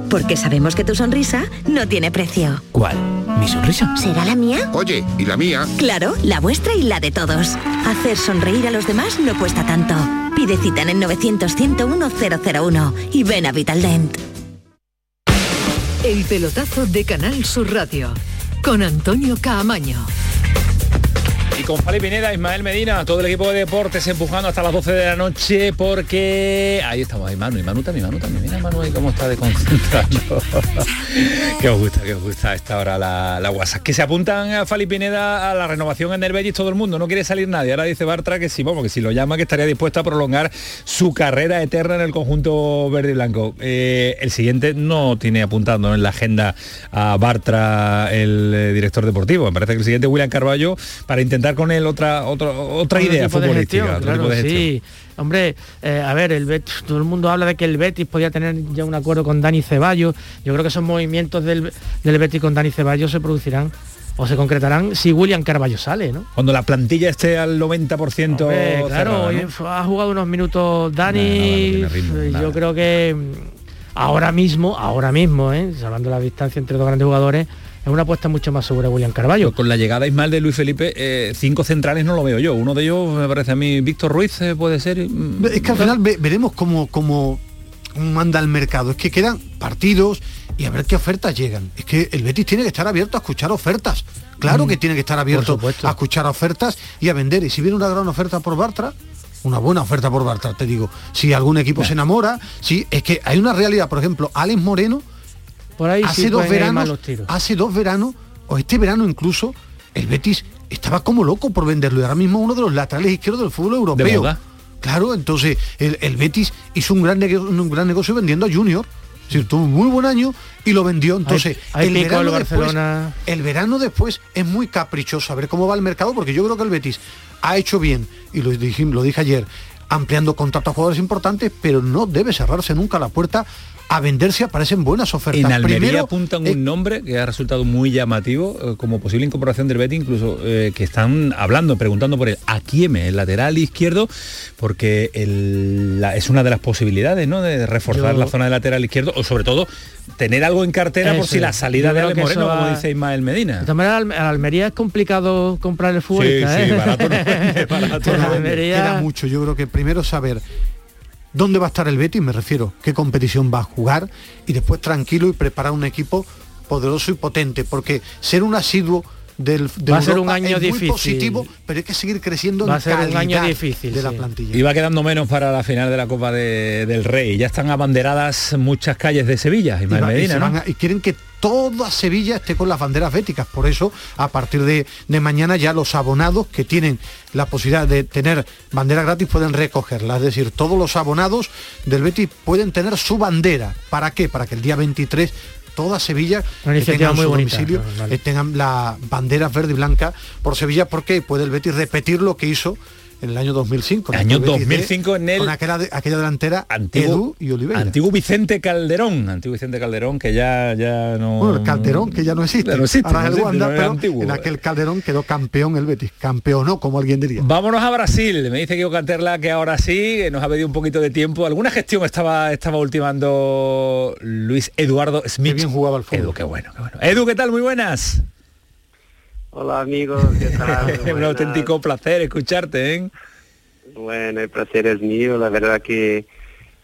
Q: Porque sabemos que tu sonrisa no tiene precio.
R: ¿Cuál? ¿Mi sonrisa?
Q: ¿Será la mía?
O: Oye, ¿y la mía?
Q: Claro, la vuestra y la de todos. Hacer sonreír a los demás no cuesta tanto. Pide cita en el 900-101-001 y ven a Vitaldent.
D: El pelotazo de Canal Sur Radio con Antonio Caamaño.
A: Y con Fali Pineda, Ismael Medina, todo el equipo de deportes empujando hasta las 12 de la noche porque ahí estamos, ahí Manu, y Manu también, Manu también, mira Manu cómo está desconcentrado. que os gusta, que os gusta a esta hora la, la WhatsApp. Que se apuntan a Fali Pineda a la renovación en el Betis todo el mundo, no quiere salir nadie. Ahora dice Bartra que sí, vamos, que si lo llama que estaría dispuesto a prolongar su carrera eterna en el conjunto verde y blanco. Eh, el siguiente no tiene apuntando en la agenda a Bartra, el eh, director deportivo. Me parece que el siguiente William Carballo para intentar generar con él otra otra otra
J: Otro
A: idea
J: tipo de
A: futbolística,
J: gestión,
A: otro
J: claro,
A: tipo de gestión.
J: sí. Hombre, eh, a ver, el Betis, todo el mundo habla de que el Betis podía tener ya un acuerdo con Dani Ceballos. Yo creo que esos movimientos del, del Betis con Dani Ceballos se producirán o se concretarán si William Carballo sale, ¿no?
A: Cuando la plantilla esté al 90%
J: Hombre, claro, ha jugado unos minutos Dani.
A: Nada, nada, no tiene ritmo,
J: eh,
A: nada.
J: yo creo que ahora mismo, ahora mismo, ¿eh? hablando de la distancia entre dos grandes jugadores, es una apuesta mucho más segura William Carballo.
A: Con la llegada Ismael de Luis Felipe, eh, cinco centrales no lo veo yo. Uno de ellos me parece a mí, Víctor Ruiz eh, puede ser. mm,
B: Es que al final ve- veremos cómo, cómo manda el mercado. Es que quedan partidos y a ver qué ofertas llegan. Es que el Betis tiene que estar abierto a escuchar ofertas. Claro
J: Mm,
B: que tiene que estar abierto a escuchar ofertas y a vender. Y si viene una gran oferta por Bartra, una buena oferta por Bartra, te digo. Si algún equipo se enamora, si es que hay una realidad, por ejemplo, Alex Moreno,
J: Por ahí
B: hace
J: sí
B: dos
J: ir
B: veranos,
J: malos tiros.
B: hace dos veranos, o este verano incluso, el Betis estaba como loco por venderlo. Y ahora mismo uno de los laterales izquierdos del fútbol europeo. Claro, entonces el, el Betis hizo un gran, nego- un gran negocio vendiendo a Junior. Es decir, tuvo un muy buen año y lo vendió. Entonces,
J: hay
B: el, verano
J: el
B: después, el verano después es muy caprichoso a ver cómo va el mercado, porque yo creo que el Betis ha hecho bien, y lo dije, lo dije ayer, ampliando contratos a jugadores importantes, pero no debe cerrarse nunca la puerta a vender si aparecen buenas ofertas.
A: En Almería
B: Primero,
A: apuntan
B: eh,
A: un nombre que ha resultado muy llamativo eh, como posible incorporación del Betis, incluso eh, que están hablando, preguntando por el Akieme, el lateral izquierdo, porque el- la- es una de las posibilidades, ¿no? De reforzar
J: Yo-
A: la zona de lateral izquierdo o sobre todo tener algo en cartera por si la salida
J: Yo
A: de Ale Moreno,
J: eso
A: como
J: va-
A: dice Ismael Medina.
J: De todas maneras, Alme- a Almería es complicado comprar el futbolista,
A: Sí, sí, barato no vende, barato
J: En Almería-
B: queda mucho. Yo creo que primero saber dónde va a estar el Betis, me refiero, qué competición va a jugar y después tranquilo y preparar un equipo poderoso y potente, porque ser un asiduo del de
J: Va a ser un año
B: es muy
J: difícil.
B: positivo, pero hay que seguir creciendo
J: Va
B: en
J: a ser un año difícil,
B: de la
J: sí.
B: plantilla.
A: Y va quedando menos para la final de la Copa de- del Rey. Ya están abanderadas muchas calles de Sevilla,
B: Y va- y
A: Medina,
B: y quieren que toda Sevilla esté con las banderas béticas. Por eso, a partir de, de mañana ya los abonados que tienen la posibilidad de tener bandera gratis pueden recogerla. Es decir, todos los abonados del Betis pueden tener su bandera. ¿Para qué? Para que el día 23 toda Sevilla
J: Una
B: que
J: iniciativa
B: tengan
J: muy
B: su
J: bonita,
B: domicilio
J: no, vale.
B: eh, tengan la bandera verde y blanca por Sevilla porque puede el Betis repetir lo que hizo en el año 2005.
A: Año
B: El Betis de-
A: 2005 en el-
B: con aquella, de- aquella delantera
A: Antiguo-
B: Edu y Oliveira.
A: Antiguo Vicente Calderón, antiguo Vicente Calderón que ya ya no
B: Bueno, el Calderón, que ya no existe.
A: Ya no existe,
B: Ahora
A: no
B: es el Wanda,
A: no
B: pero
A: antiguo.
B: en aquel Calderón quedó campeón el Betis. Campeonó, como alguien diría.
A: Vámonos a Brasil. Me dice Kiko Canterla que ahora sí, que nos ha pedido un poquito de tiempo. ¿Alguna gestión estaba, estaba ultimando Luis Eduardo Smith?
B: bien jugaba al fútbol.
A: Edu, qué bueno, qué bueno. Edu, ¿qué tal? Muy buenas.
S: Hola amigos, ¿qué tal?
A: un
S: Buenas.
A: auténtico placer escucharte, ¿eh?
S: Bueno, el placer es mío, la verdad que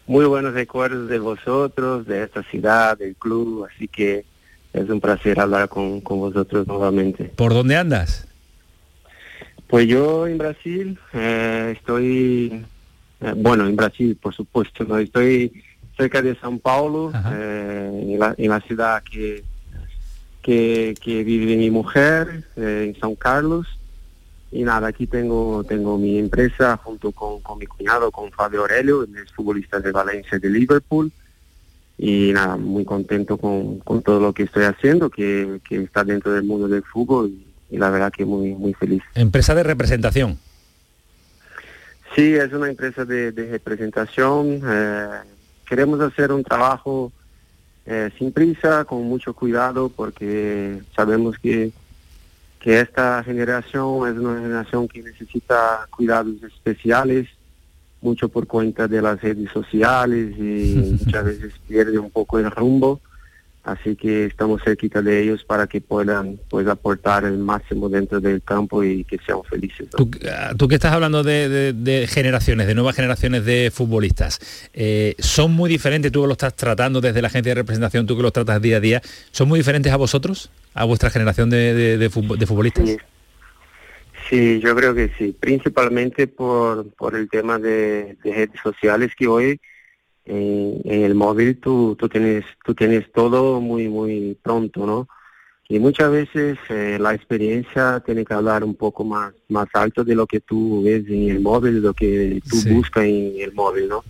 S: muy buenos recuerdos de vosotros, de esta ciudad, del club, así que es un placer hablar con, con vosotros nuevamente.
A: ¿Por dónde andas?
S: Pues yo en Brasil eh, estoy, eh, bueno, en Brasil por supuesto, no estoy cerca de São Paulo, eh, en, la, en la ciudad que, que, que vive mi mujer, eh, en São Carlos. Y nada, aquí tengo tengo mi empresa junto con, con mi cuñado, con Fabio Aurelio, es futbolista de Valencia de Liverpool. Y nada, muy contento con, con todo lo que estoy haciendo, que, que está dentro del mundo del fútbol y, y la verdad que muy muy feliz.
A: Empresa de representación.
S: Sí, es una empresa de, de representación. eh, queremos hacer un trabajo eh, sin prisa, con mucho cuidado, porque sabemos que, que esta generación es una generación que necesita cuidados especiales, mucho por cuenta de las redes sociales y muchas veces pierde un poco el rumbo. Así que estamos cerquita de ellos para que puedan pues aportar el máximo dentro del campo y que sean felices. ¿no?
A: Tú, ah, tú que estás hablando de, de- de generaciones, de nuevas generaciones de futbolistas, eh, son muy diferentes, tú que lo estás tratando desde la agencia de representación, tú que lo tratas día a día, ¿son muy diferentes a vosotros, a vuestra generación de, de- de futbo- de futbolistas?
S: Sí. Sí, yo creo que sí, principalmente por, por el tema de, de redes sociales que hoy en, en el móvil tú, tú tienes tú tienes todo muy muy pronto, ¿no? Y muchas veces eh, la experiencia tiene que hablar un poco más más alto de lo que tú ves en el móvil, de lo que tú
T: Sí.
S: buscas en el móvil, ¿no?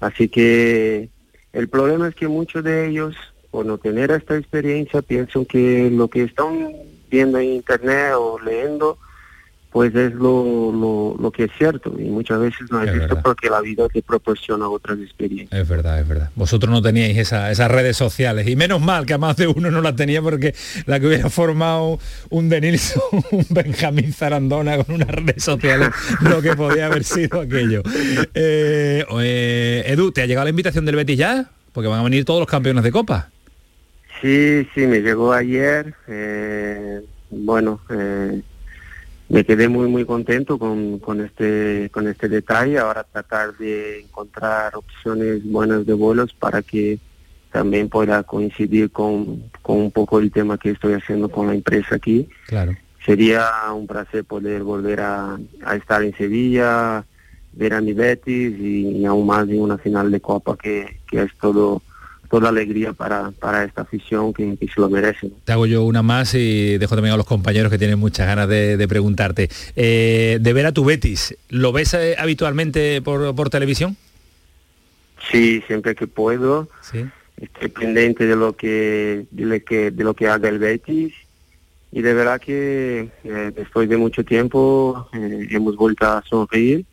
S: Así que el problema es que muchos de ellos, por no tener esta experiencia, piensan que lo que están viendo en internet o leyendo pues es lo, lo, lo, que es cierto y muchas veces no es, es cierto porque la vida te proporciona otras experiencias.
A: Es verdad, es verdad. Vosotros no teníais esa, esas redes sociales y menos mal que a más de uno no las tenía porque la que hubiera formado un Denilson, un Benjamín Zarandona con unas redes sociales, lo que podía haber sido aquello. Eh, eh, Edu, ¿te ha llegado la invitación del Betis ya? Porque van a venir todos los campeones de Copa.
S: Sí, sí, me llegó ayer. Eh, bueno, me quedé muy muy contento con, con este con este detalle. Ahora tratar de encontrar opciones buenas de vuelos para que también pueda coincidir con, con un poco el tema que estoy haciendo con la empresa aquí.
A: Claro.
S: Sería un placer poder volver a, a estar en Sevilla ver a mi Betis y, y, aún más en una final de Copa que, que es todo toda alegría para, para esta afición que, que, se lo merece.
A: Te hago yo una más y dejo también a los compañeros que tienen muchas ganas de, de preguntarte. Eh, de ver a tu Betis, ¿lo ves eh, habitualmente por, por, televisión?
S: Sí, siempre que puedo.
A: ¿Sí?
S: Estoy pendiente de lo que de lo que, de lo que haga el Betis y de verdad que eh, después de mucho tiempo hemos vuelto a sonreír.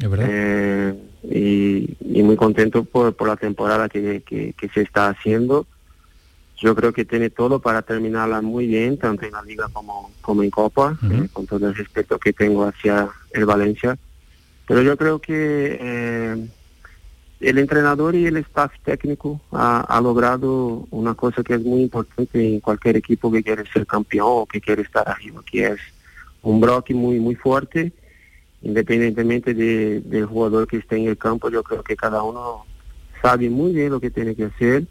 A: Es verdad.
S: Y, y, muy contento por, por la temporada que, que, que, se está haciendo. Yo creo que tiene todo para terminarla muy bien, tanto en la liga como, como en Copa, uh -huh. eh, con todo el respeto que tengo hacia el Valencia. Pero yo creo que eh, el entrenador y el staff técnico ha, ha, logrado una cosa que es muy importante en cualquier equipo que quiere ser campeón o que quiere estar arriba, que es un bloque muy, muy fuerte independientemente de, del jugador que esté en el campo, yo creo que cada uno sabe muy bien lo que tiene que hacer.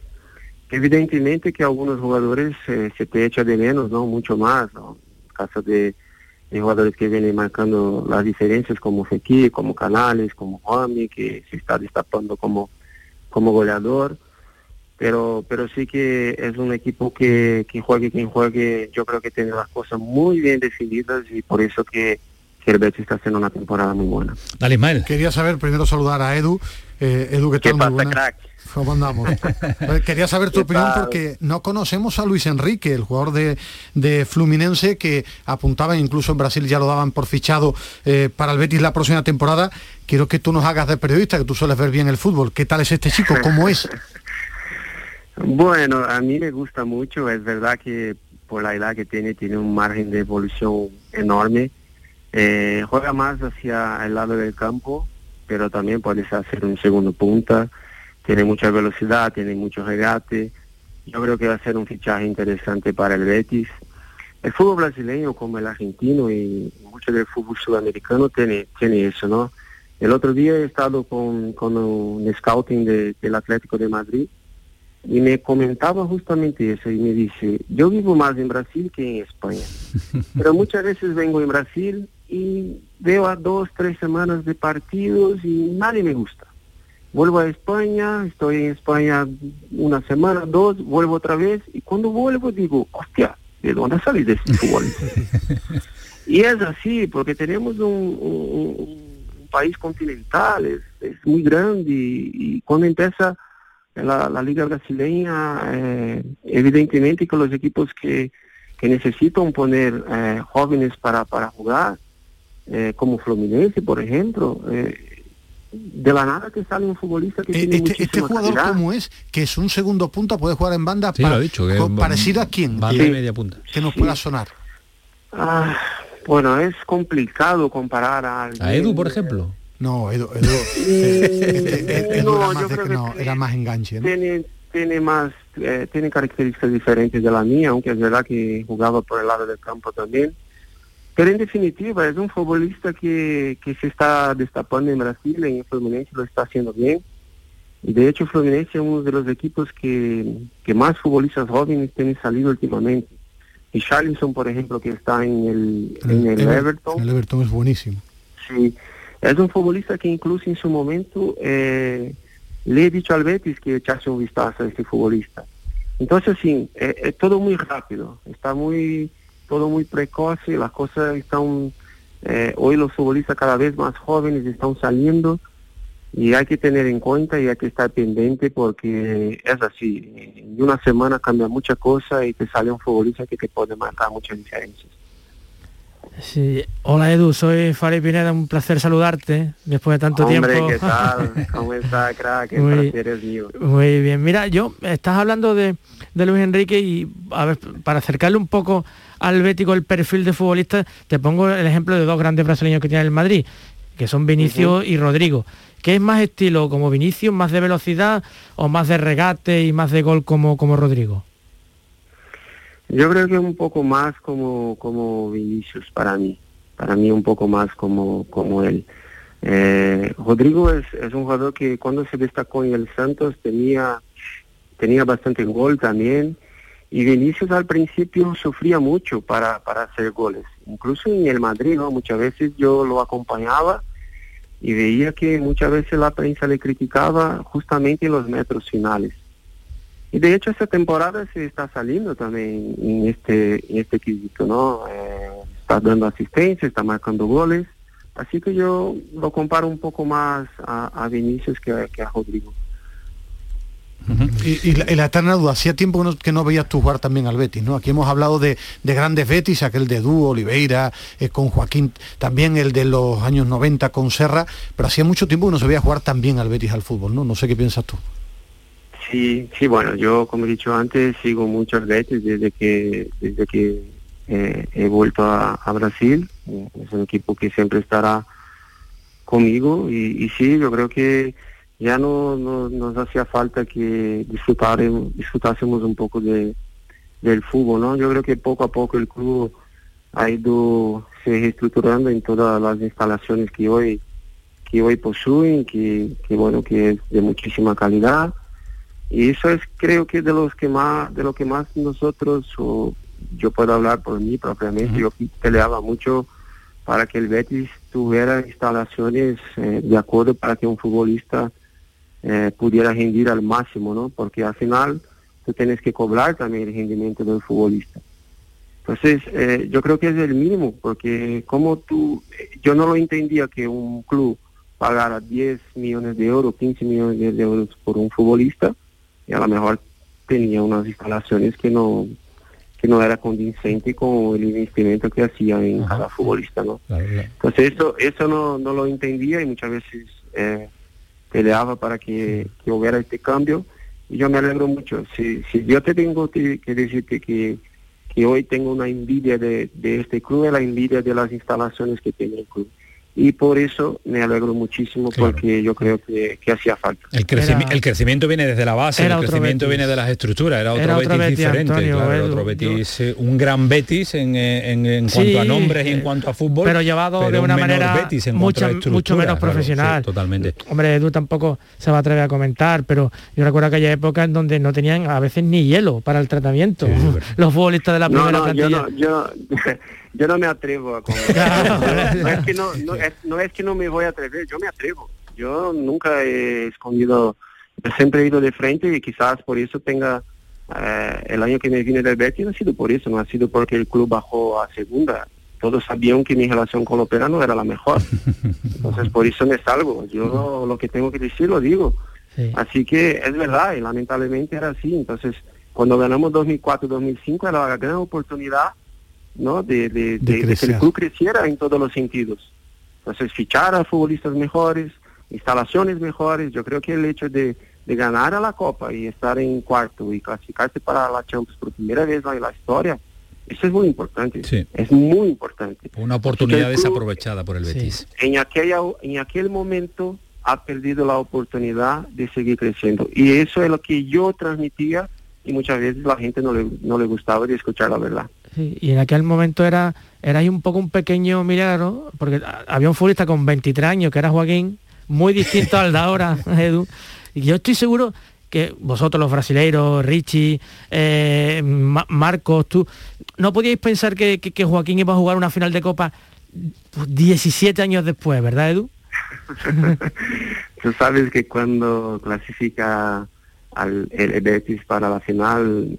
S: Evidentemente que algunos jugadores eh, se te echa de menos, ¿no? Mucho más, ¿no? En caso de, jugadores que vienen marcando las diferencias como Fekir, como Canales, como Juami, que se está destapando como, como goleador. Pero, pero sí que es un equipo que, que juegue quien juegue, yo creo que tiene las cosas muy bien definidas y por eso que que el Betis está haciendo una temporada muy buena.
A: Dale, Ismael.
B: Quería saber, primero saludar a Edu. Eh, Edu, ¿qué tal?
S: ¿Qué pasa,
B: muy buena.
S: crack?
B: ¿Cómo andamos? Quería saber tu opinión tal? porque no conocemos a Luis Enrique, el jugador de, de, Fluminense que apuntaba, incluso en Brasil ya lo daban por fichado eh, para el Betis la próxima temporada. Quiero que tú nos hagas de periodista, que tú sueles ver bien el fútbol. ¿Qué tal es este chico? ¿Cómo es?
S: bueno, a mí me gusta mucho. Es verdad que por la edad que tiene, tiene un margen de evolución enorme eh, juega más hacia el lado del campo, pero también puede hacer un segundo punta. Tiene mucha velocidad, tiene mucho regate. Yo creo que va a ser un fichaje interesante para el Betis. El fútbol brasileño, como el argentino y mucho del fútbol sudamericano, tiene, tiene eso, ¿no? El otro día he estado con, con un scouting de, del Atlético de Madrid y me comentaba justamente eso y me dice, yo vivo más en Brasil que en España, pero muchas veces vengo en Brasil y veo a dos, tres semanas de partidos y nadie me gusta. Vuelvo a España, estoy en España una semana, dos, vuelvo otra vez y cuando vuelvo digo, hostia, ¿de dónde salí de este fútbol? y es así, porque tenemos un, un, un país continental, es, es, muy grande y, y cuando empieza la, la liga brasileña, eh, evidentemente que los equipos que, que necesitan poner eh, jóvenes para, para jugar, eh, como Fluminense, por ejemplo, eh, de la nada que sale un futbolista que tiene
B: este, este jugador
S: calidad.
B: como es, que es un segundo punta, puede jugar en banda
A: sí, ha dicho, que
B: con, parecido a quién,
A: banda y media punta.
B: que nos
S: Sí.
B: pueda sonar.
S: Ah, bueno, es complicado comparar a alguien.
A: A Edu, por ejemplo.
B: No, Edu, Edu, este, Edu
S: No,
B: era, más
S: yo
B: de-
S: creo que
B: no, era más enganche, ¿no?
S: tiene tiene más eh, tiene características diferentes de la mía aunque es verdad que jugaba por el lado del campo también pero en definitiva es un futbolista que, que se está destapando en Brasil en el Fluminense lo está haciendo bien y de hecho Fluminense es uno de los equipos que, que más futbolistas jóvenes tienen salido últimamente y Charlinson por ejemplo que está en el, en el
B: Ever-
S: Everton
B: El Everton es buenísimo.
S: Sí, es un futbolista que incluso en su momento eh, le he dicho al Betis que echase un vistazo a este futbolista. Entonces, sí, eh, es todo muy rápido, está muy, todo muy precoce, las cosas están, eh, hoy los futbolistas cada vez más jóvenes están saliendo y hay que tener en cuenta y hay que estar pendiente porque es así, en una semana cambia mucha cosa y te sale un futbolista que te puede marcar muchas diferencias.
J: Sí. Hola Edu, soy Fari Pineda, un placer saludarte después de tanto
S: Hombre,
J: tiempo.
S: ¿qué tal? ¿Cómo está, crack?
J: Muy-
S: placer es mío.
J: Muy bien, mira, yo estás hablando de, de Luis Enrique y a ver, para acercarle un poco al Bético el perfil de futbolista, te pongo el ejemplo de dos grandes brasileños que tiene el Madrid, que son Vinicius y Rodrigo. ¿Qué es más estilo como Vinicius, más de velocidad o más de regate y más de gol como, como Rodrigo?
S: Yo creo que un poco más como, como Vinicius para mí. Para mí un poco más como, como él. Eh, Rodrigo es, es un jugador que cuando se destacó en el Santos tenía, tenía bastante gol también. Y Vinicius al principio sufría mucho para, para hacer goles. Incluso en el Madrid, ¿no? Muchas veces yo lo acompañaba y veía que muchas veces la prensa le criticaba justamente en los metros finales. Y de hecho esta temporada se está saliendo también en este, en este ¿no? Eh, está dando asistencia, está marcando goles. Así que yo lo comparo un poco más a, a Vinicius que a Rodrigo.
B: Y, y la, y la eterna duda, hacía tiempo que no, que no veías tú jugar también al Betis, ¿no? Aquí hemos hablado de, de grandes Betis, aquel de Dúo, Oliveira, eh, con Joaquín, también el de los años 90 con Serra, pero hacía mucho tiempo que no se veía jugar también al Betis al fútbol, ¿no? No sé qué piensas tú.
S: Sí, sí, bueno, yo como he dicho antes sigo muchos Betis desde que desde que eh, he vuelto a, a Brasil. Es un equipo que siempre estará conmigo y, y sí, yo creo que ya no, no- nos hacía falta que disfrutásemos un poco de, del fútbol, ¿no? Yo creo que poco a poco el club ha ido se reestructurando en todas las instalaciones que hoy que hoy poseen, que, que bueno que es de muchísima calidad y eso es creo que de los que más de lo que más nosotros o yo puedo hablar por mí propiamente yo peleaba mucho para que el Betis tuviera instalaciones eh, de acuerdo para que un futbolista eh, pudiera rendir al máximo no porque al final tú tienes que cobrar también el rendimiento del futbolista. Entonces eh, yo creo que es el mínimo porque como tú eh, yo no lo entendía que un club pagara 10 millones de euros 15 millones de euros por un futbolista y a lo mejor tenía unas instalaciones que no que no era convincente con el investimento que hacía en cada futbolista, ¿no? Entonces eso eso no, no lo entendía y muchas veces eh, peleaba para que, hubiera este cambio y yo me alegro mucho. Si, si yo te tengo que, que decirte que, que hoy tengo una envidia de, de este club, es la envidia de las instalaciones que tiene el club. Y por eso me alegro muchísimo porque yo creo que, que hacía falta.
A: El, crecimi- el crecimiento viene desde la base, el crecimiento
S: Betis.
A: viene de las estructuras, era otro
J: Era
A: Betis,
J: otro Betis,
A: diferente,
J: Antonio,
A: claro, era
J: Edu,
A: otro Betis, eh, un gran Betis en, eh, en- en cuanto a nombres y en
J: eh,
A: cuanto a fútbol,
J: pero llevado de
A: un
J: una manera
A: Betis en
J: mucho, menos
A: claro,
J: profesional.
A: sí, totalmente.
J: Hombre, Edu tampoco se va a atrever a comentar, pero yo recuerdo aquella época en donde no tenían a veces ni hielo para el tratamiento. Los futbolistas de la primera
S: no,
J: plantilla.
S: no, yo, yo no me atrevo a comentar. no, es que no, no, es, no es que no me voy a atrever, yo me atrevo. Yo nunca he escondido, yo siempre he ido de frente y quizás por eso tenga eh, el año que me vine del Betis no ha sido por eso, no ha sido porque el club bajó a segunda. Todos sabían que mi relación con Opera no era la mejor. Entonces por eso me salgo. Yo lo que tengo que decir lo digo. Así que es verdad, y lamentablemente era así. Entonces, cuando ganamos 2004-2005 era la gran oportunidad ¿no? de, de- de- de que el club creciera en todos los sentidos. Entonces, fichar a futbolistas mejores, instalaciones mejores. Yo creo que el hecho de, de ganar a la Copa y estar en cuarto y clasificarse para la Champions por primera vez en la historia, eso es muy importante. Es muy importante.
A: Una oportunidad
S: club-
A: desaprovechada por el Betis.
S: en, aquella, en aquel momento ha perdido la oportunidad de seguir creciendo. Y eso es lo que yo transmitía y muchas veces la gente no le, no le gustaba de escuchar la verdad.
J: Sí, y en aquel momento era, era ahí un poco un pequeño milagro, porque había un futbolista con 23 años, que era Joaquín, muy distinto al de ahora, Edu. Y yo estoy seguro que vosotros, los brasileiros, Richie, eh, Ma- Marcos, tú, no podíais pensar que, que- que Joaquín iba a jugar una final de Copa pues, 17 años después, ¿verdad, Edu?
S: Tú sabes que cuando clasifica al el Betis para la final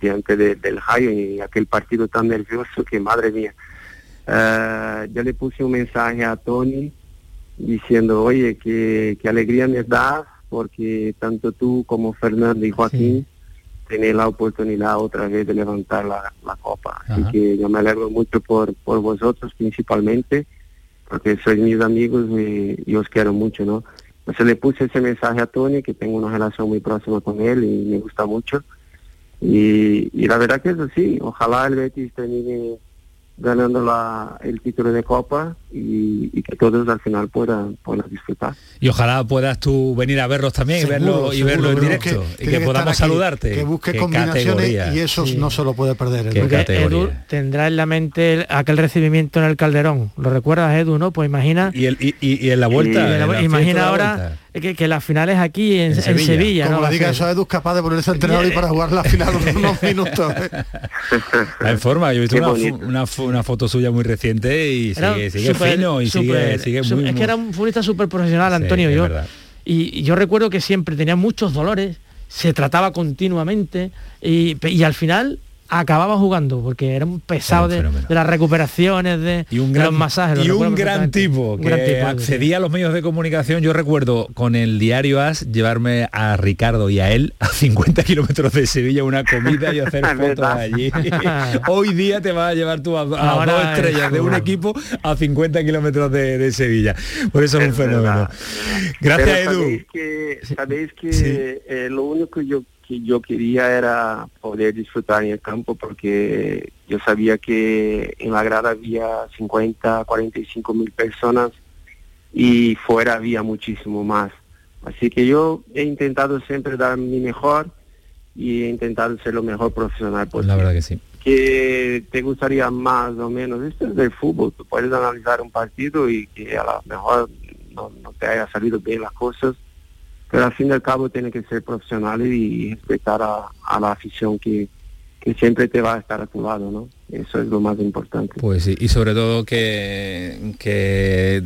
S: diante de- del Rayo y aquel partido tan nervioso que madre mía. Eh, yo le puse un mensaje a Tony diciendo, oye, que alegría me das porque tanto tú como Fernando y Joaquín tienen la oportunidad otra vez de levantar la, la copa. Así que yo me alegro mucho por, por vosotros principalmente, porque sois mis amigos y, y os quiero mucho, ¿no? Entonces le puse ese mensaje a Tony, que tengo una relación muy próxima con él y me gusta mucho. Y, y la verdad que es así, ojalá el Betis termine ganando la, el título de Copa y, y que todos al final puedan, puedan disfrutar.
A: Y ojalá puedas tú venir a verlos también y verlo, y verlo en directo
B: que
A: y que podamos
B: aquí,
A: saludarte.
B: Que busque
A: Qué
B: combinaciones
A: categoría.
B: y eso no se lo puede perder.
A: Categoría.
J: Edu tendrá en la mente el- aquel recibimiento en el Calderón. ¿Lo recuerdas, Edu, no? Pues imagina...
A: Y, el, y, y- y en la vuelta.
J: En la
A: en la
J: imagina
A: la
J: ahora
A: vuelta.
J: que, que las finales aquí en,
A: En
J: en
A: Sevilla.
J: Sevilla.
B: Como
J: ¿no?
B: le diga eso a Edu, es capaz de ponerse entrenador y para jugar la final unos minutos. ¿eh?
A: En forma, yo he visto una, una, una foto suya muy reciente y sigue, sigue
J: súper-
A: fino y sigue,
J: súper-
A: sigue
J: su-
A: muy...
J: Es que era un futbolista súper profesional, Antonio. yo, y, y yo recuerdo que siempre tenía muchos dolores, se trataba continuamente y al final acababa jugando porque era un pesado de, de las recuperaciones, de,
A: y un
J: de
A: gran,
J: los masajes. lo
A: y un gran tipo
J: Un
A: que
J: gran tipo,
A: accedía a los medios de comunicación. Yo recuerdo con el diario As llevarme a Ricardo y a él a 50 kilómetros de Sevilla una comida y hacer fotos allí. Hoy día te vas a llevar tú a, a
J: Ahora
A: dos estrellas
J: es-
A: de un equipo a 50 kilómetros de, de Sevilla. Por eso es un fenómeno.
S: verdad,
A: Gracias
S: Pero
A: Edu.
S: Sabéis que, sabéis que eh, lo único yo, que yo quería era poder disfrutar en el campo porque yo sabía que en la grada había 50, 45 mil personas y fuera había muchísimo más. Así que yo he intentado siempre dar mi mejor y he intentado ser lo mejor profesional posible.
A: La verdad que sí.
S: que te gustaría más o menos. Esto es del fútbol, tú puedes analizar un partido y que a lo mejor no, no te haya salido bien las cosas, pero al fin y al cabo tiene que ser profesional y respetar a, la afición que, que siempre te va a estar a tu lado, ¿no? Eso es lo más importante.
A: Pues sí, y sobre todo que, que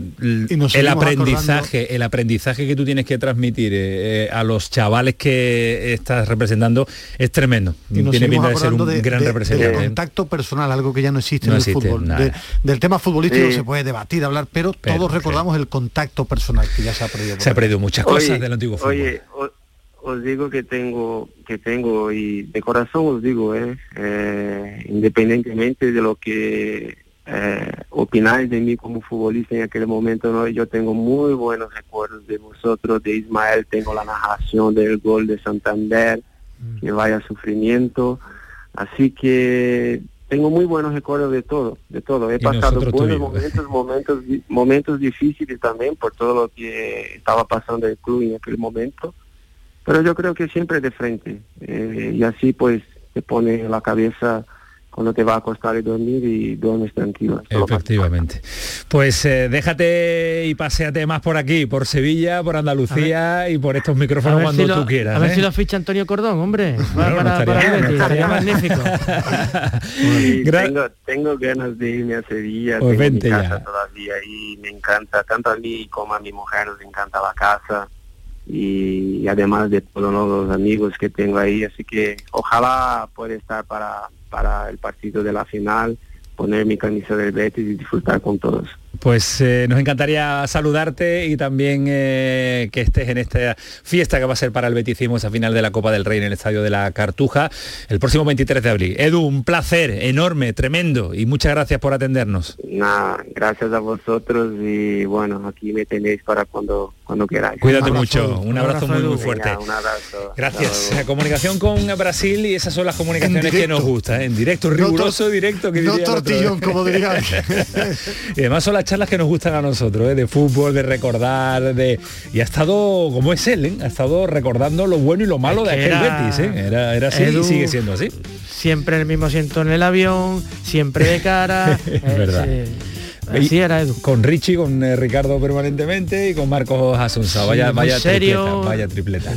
A: el aprendizaje, el aprendizaje que tú tienes que transmitir eh, eh, a los chavales que estás representando es tremendo.
B: Y nos
A: Tiene pinta de ser un
B: de-
A: gran
B: de-
A: representante.
B: del contacto personal, algo que ya no existe
A: No
B: en el
A: existe,
B: fútbol. De- del tema futbolístico
A: Sí.
B: se puede debatir, hablar, pero,
A: Pero,
B: todos recordamos el contacto personal que ya se ha perdido.
A: Se ha perdido muchas
S: Oye,
A: cosas del antiguo fútbol.
S: Oye, o- os digo que tengo, que tengo, y de corazón os digo, eh, eh, independientemente de lo que eh, opináis de mí como futbolista en aquel momento, ¿no? yo tengo muy buenos recuerdos de vosotros, de Ismael, tengo la narración del gol de Santander, que vaya sufrimiento, así que tengo muy buenos recuerdos de todo, de todo. He
A: Y
S: pasado buenos momentos, momentos, momentos difíciles también por todo lo que estaba pasando el club en aquel momento, pero yo creo que siempre de frente eh, y así pues te pone la cabeza cuando te va a acostar y dormir y duermes tranquilo.
A: Efectivamente. Pues eh, déjate y paséate más por aquí, por Sevilla, por Andalucía y por estos micrófonos cuando
J: si lo,
A: tú quieras.
J: a ver
A: ¿eh?
J: si lo ficha Antonio Cordón, hombre.
A: Bueno,
J: para,
A: no estaría
J: para el
A: mal, no
J: Betis,
A: estaría
J: estaría
A: mal.
J: magnífico.
S: Sí, tengo, tengo ganas de irme a Sevilla,
A: Pues
S: tengo
A: vente
S: mi casa
A: ya.
S: todavía y me encanta, tanto a mí como a mi mujer nos encanta la casa y, además de todos los amigos que tengo ahí, así que ojalá pueda estar para, para el partido de la final, poner mi camisa del Betis y disfrutar con todos.
A: Pues eh, nos encantaría saludarte y también eh, que estés en esta fiesta que va a ser para el beticismo, esa final de la Copa del Rey en el Estadio de la Cartuja, el próximo 23 de abril. Edu, un placer enorme, tremendo y muchas gracias por atendernos.
S: Nada, gracias a vosotros y bueno, aquí me tenéis para cuando, cuando queráis.
A: Cuídate
S: Un abrazo,
A: mucho, un abrazo muy muy
S: Venga,
A: fuerte.
S: un abrazo.
A: Gracias. Eh, Comunicación con Brasil y esas son las comunicaciones que nos gustan, ¿eh? en directo, riguroso directo. Que
B: no como diría.
A: y además son las charlas que nos gustan a nosotros, ¿eh? de fútbol, de recordar, de y ha estado, como es él, ¿eh? ha estado recordando lo bueno y lo malo de
J: que
A: aquel
J: era-
A: Betis, ¿eh? era, era así y
J: Edu-
A: sigue siendo así.
J: Siempre el mismo asiento en el avión, siempre de cara.
A: Es verdad.
J: eh, así era Edu.
A: Con Richie, con eh, Ricardo permanentemente y con Marcos Asunza. Vaya, vaya
J: serio.
A: tripleta, vaya tripleta.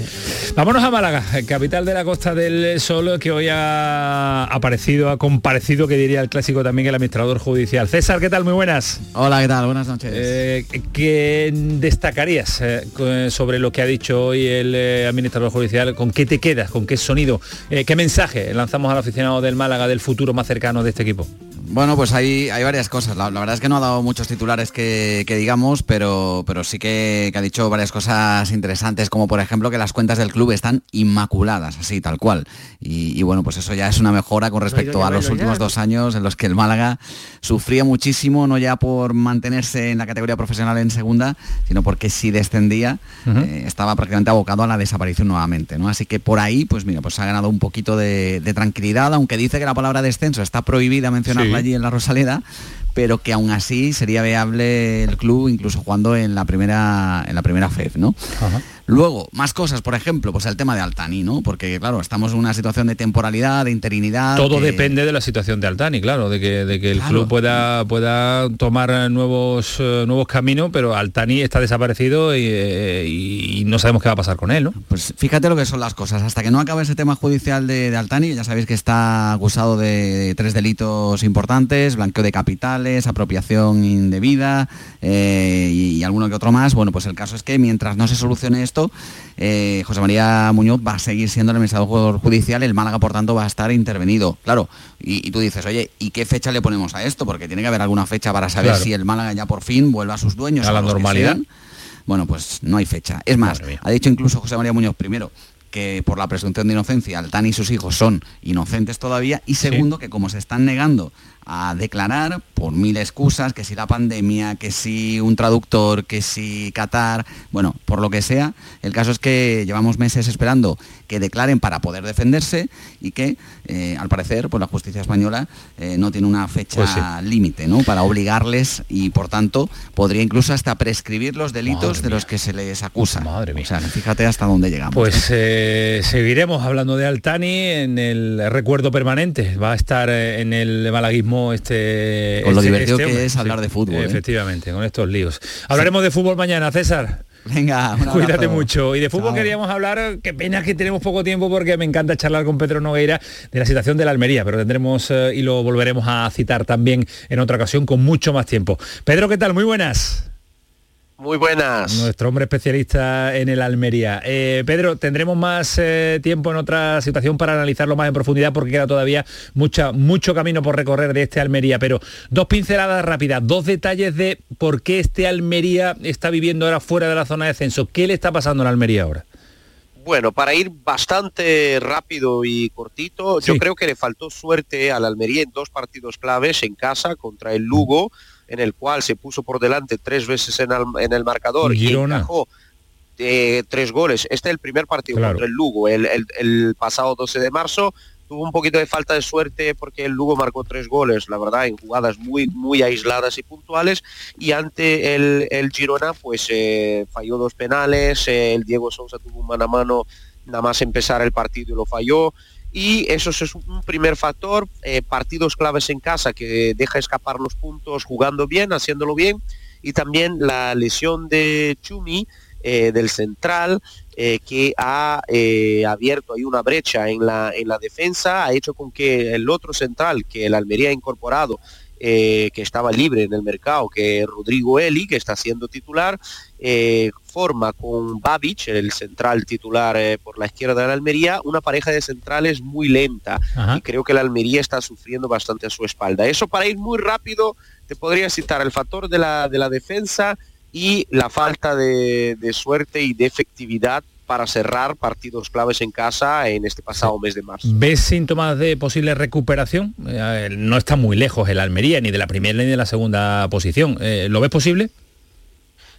A: Vámonos a Málaga, capital de la Costa del Sol, que hoy ha aparecido, ha comparecido, que diría el clásico también el administrador judicial. César, ¿qué tal? Muy buenas.
U: Hola, ¿qué tal? Buenas noches.
A: Eh, ¿Qué destacarías eh, sobre lo que ha dicho hoy el eh, administrador judicial? ¿Con qué te quedas? ¿Con qué sonido? Eh, ¿Qué mensaje lanzamos al aficionado del Málaga del futuro más cercano de este equipo?
U: Bueno, pues hay, hay varias cosas. La, la verdad es que no ha dado muchos titulares que, que digamos, pero, pero sí que, que ha dicho varias cosas interesantes, como por ejemplo que las cuentas del club están inmaculadas, así, tal cual. Y, y bueno, pues eso ya es una mejora con respecto a los últimos
J: ya.
U: dos años en los que el Málaga sufría muchísimo, no ya por mantenerse en la categoría profesional en segunda, sino porque si descendía eh, estaba prácticamente abocado a la desaparición nuevamente. ¿no? Así que por ahí, pues mira, pues ha ganado un poquito de, de tranquilidad, aunque dice que la palabra descenso está prohibida mencionarla
A: Sí.
U: Allí en la Rosaleda, pero que aún así sería viable el club incluso jugando en la primera en la primera FEF, ¿no? Luego, más cosas, por ejemplo, pues el tema de Altani, ¿no? Porque claro, estamos en una situación de temporalidad, de interinidad.
A: Todo
U: que-
A: depende de la situación de Altani, claro, de que, de que el
U: Claro.
A: club pueda, pueda tomar nuevos, eh, nuevos caminos, pero Altani está desaparecido y, eh, y- no sabemos qué va a pasar con él, ¿no?
U: Pues fíjate lo que son las cosas. Hasta que no acabe ese tema judicial de, de Altani, ya sabéis que está acusado de tres delitos importantes, blanqueo de capitales, apropiación indebida eh, y, y alguno que otro más. Bueno, pues el caso es que mientras no se solucione esto, eh, José María Muñoz va a seguir siendo el administrador judicial, el Málaga, por tanto, va a estar intervenido. Claro, y, y tú dices, oye, ¿y qué fecha le ponemos a esto? Porque tiene que haber alguna fecha para saber
A: Claro.
U: si el Málaga ya por fin vuelve a sus dueños.
A: A la normalidad.
U: Bueno, pues no hay fecha. Es más, ha dicho incluso José María Muñoz primero que por la presunción de inocencia Altani y sus hijos son inocentes todavía y segundo que como se están negando a declarar por mil excusas, que si la pandemia, que si un traductor, que si Qatar, bueno, por lo que sea, el caso es que llevamos meses esperando que declaren para poder defenderse y que eh, al parecer pues la justicia española eh, no tiene una fecha
A: Pues sí.
U: límite, ¿no? Para obligarles y por tanto podría incluso hasta prescribir los delitos de los que se les acusa. Madre mía. O sea, fíjate hasta dónde llegamos.
A: Pues eh, seguiremos hablando de Altani en el recuerdo permanente. Va a estar en el malaguismo este...
U: Con lo
A: este-
U: divertido
A: este
U: que es hablar de fútbol, ¿eh?
A: Efectivamente, con estos líos. Hablaremos de fútbol mañana, César.
U: Venga, un
A: Cuídate mucho. Y de fútbol
U: Chao.
A: queríamos hablar, qué pena que tenemos poco tiempo porque me encanta charlar con Pedro Nogueira de la situación de la Almería, pero tendremos eh, y lo volveremos a citar también en otra ocasión con mucho más tiempo. Pedro, ¿qué tal? Muy buenas.
T: Muy buenas.
A: Nuestro hombre especialista en el Almería. Eh, Pedro, tendremos más eh, tiempo en otra situación para analizarlo más en profundidad porque queda todavía mucha, mucho camino por recorrer de este Almería. Pero dos pinceladas rápidas, dos detalles de por qué este Almería está viviendo ahora fuera de la zona de descenso. ¿Qué le está pasando al Almería ahora?
T: Bueno, para ir bastante rápido y cortito, yo creo que le faltó suerte al Almería en dos partidos claves en casa contra el Lugo, en el cual se puso por delante tres veces en el, en el marcador y
A: Girona.
T: encajó eh, tres goles. Este es el primer partido
A: Claro.
T: contra el Lugo, el, el- el pasado 12 de marzo. Tuvo un poquito de falta de suerte porque el Lugo marcó tres goles, la verdad, en jugadas muy, muy aisladas y puntuales. Y ante el, el Girona, pues eh, falló dos penales, eh, el Diego Sousa tuvo un mano a mano nada más empezar el partido y lo falló. Y eso es un primer factor, eh, partidos claves en casa que deja escapar los puntos jugando bien, haciéndolo bien. Y también la lesión de Chumi, eh, del central, eh, que ha abierto ahí una brecha en la, en la defensa, ha hecho con que el otro central que el Almería ha incorporado, eh, que estaba libre en el mercado, que Rodrigo Eli, que está siendo titular, eh, forma con Babic, el central titular eh, por la izquierda de la Almería, una pareja de centrales muy lenta.
A: Ajá.
T: Y creo que la Almería está sufriendo bastante a su espalda. Eso para ir muy rápido, te podría citar el factor de la, de la defensa y la falta de, de suerte y de efectividad para cerrar partidos claves en casa en este pasado mes de marzo.
A: ¿Ves síntomas de posible recuperación? Eh, no está muy lejos el Almería, ni de la primera ni de la segunda posición. Eh, ¿Lo ves posible?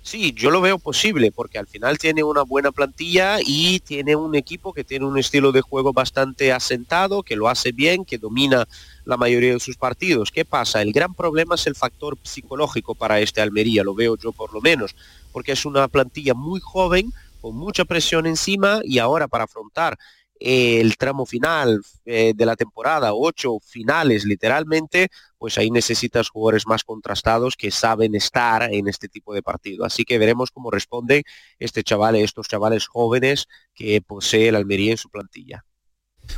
T: Sí, yo lo veo posible porque al final tiene una buena plantilla y tiene un equipo que tiene un estilo de juego bastante asentado, que lo hace bien, que domina la mayoría de sus partidos. ¿Qué pasa? El gran problema es el factor psicológico para este Almería, lo veo yo por lo menos, porque es una plantilla muy joven, con mucha presión encima y ahora para afrontar el tramo final eh, de la temporada, ocho finales literalmente, pues ahí necesitas jugadores más contrastados que saben estar en este tipo de partido. Así que veremos cómo responden este chaval, estos chavales jóvenes que posee el Almería en su plantilla.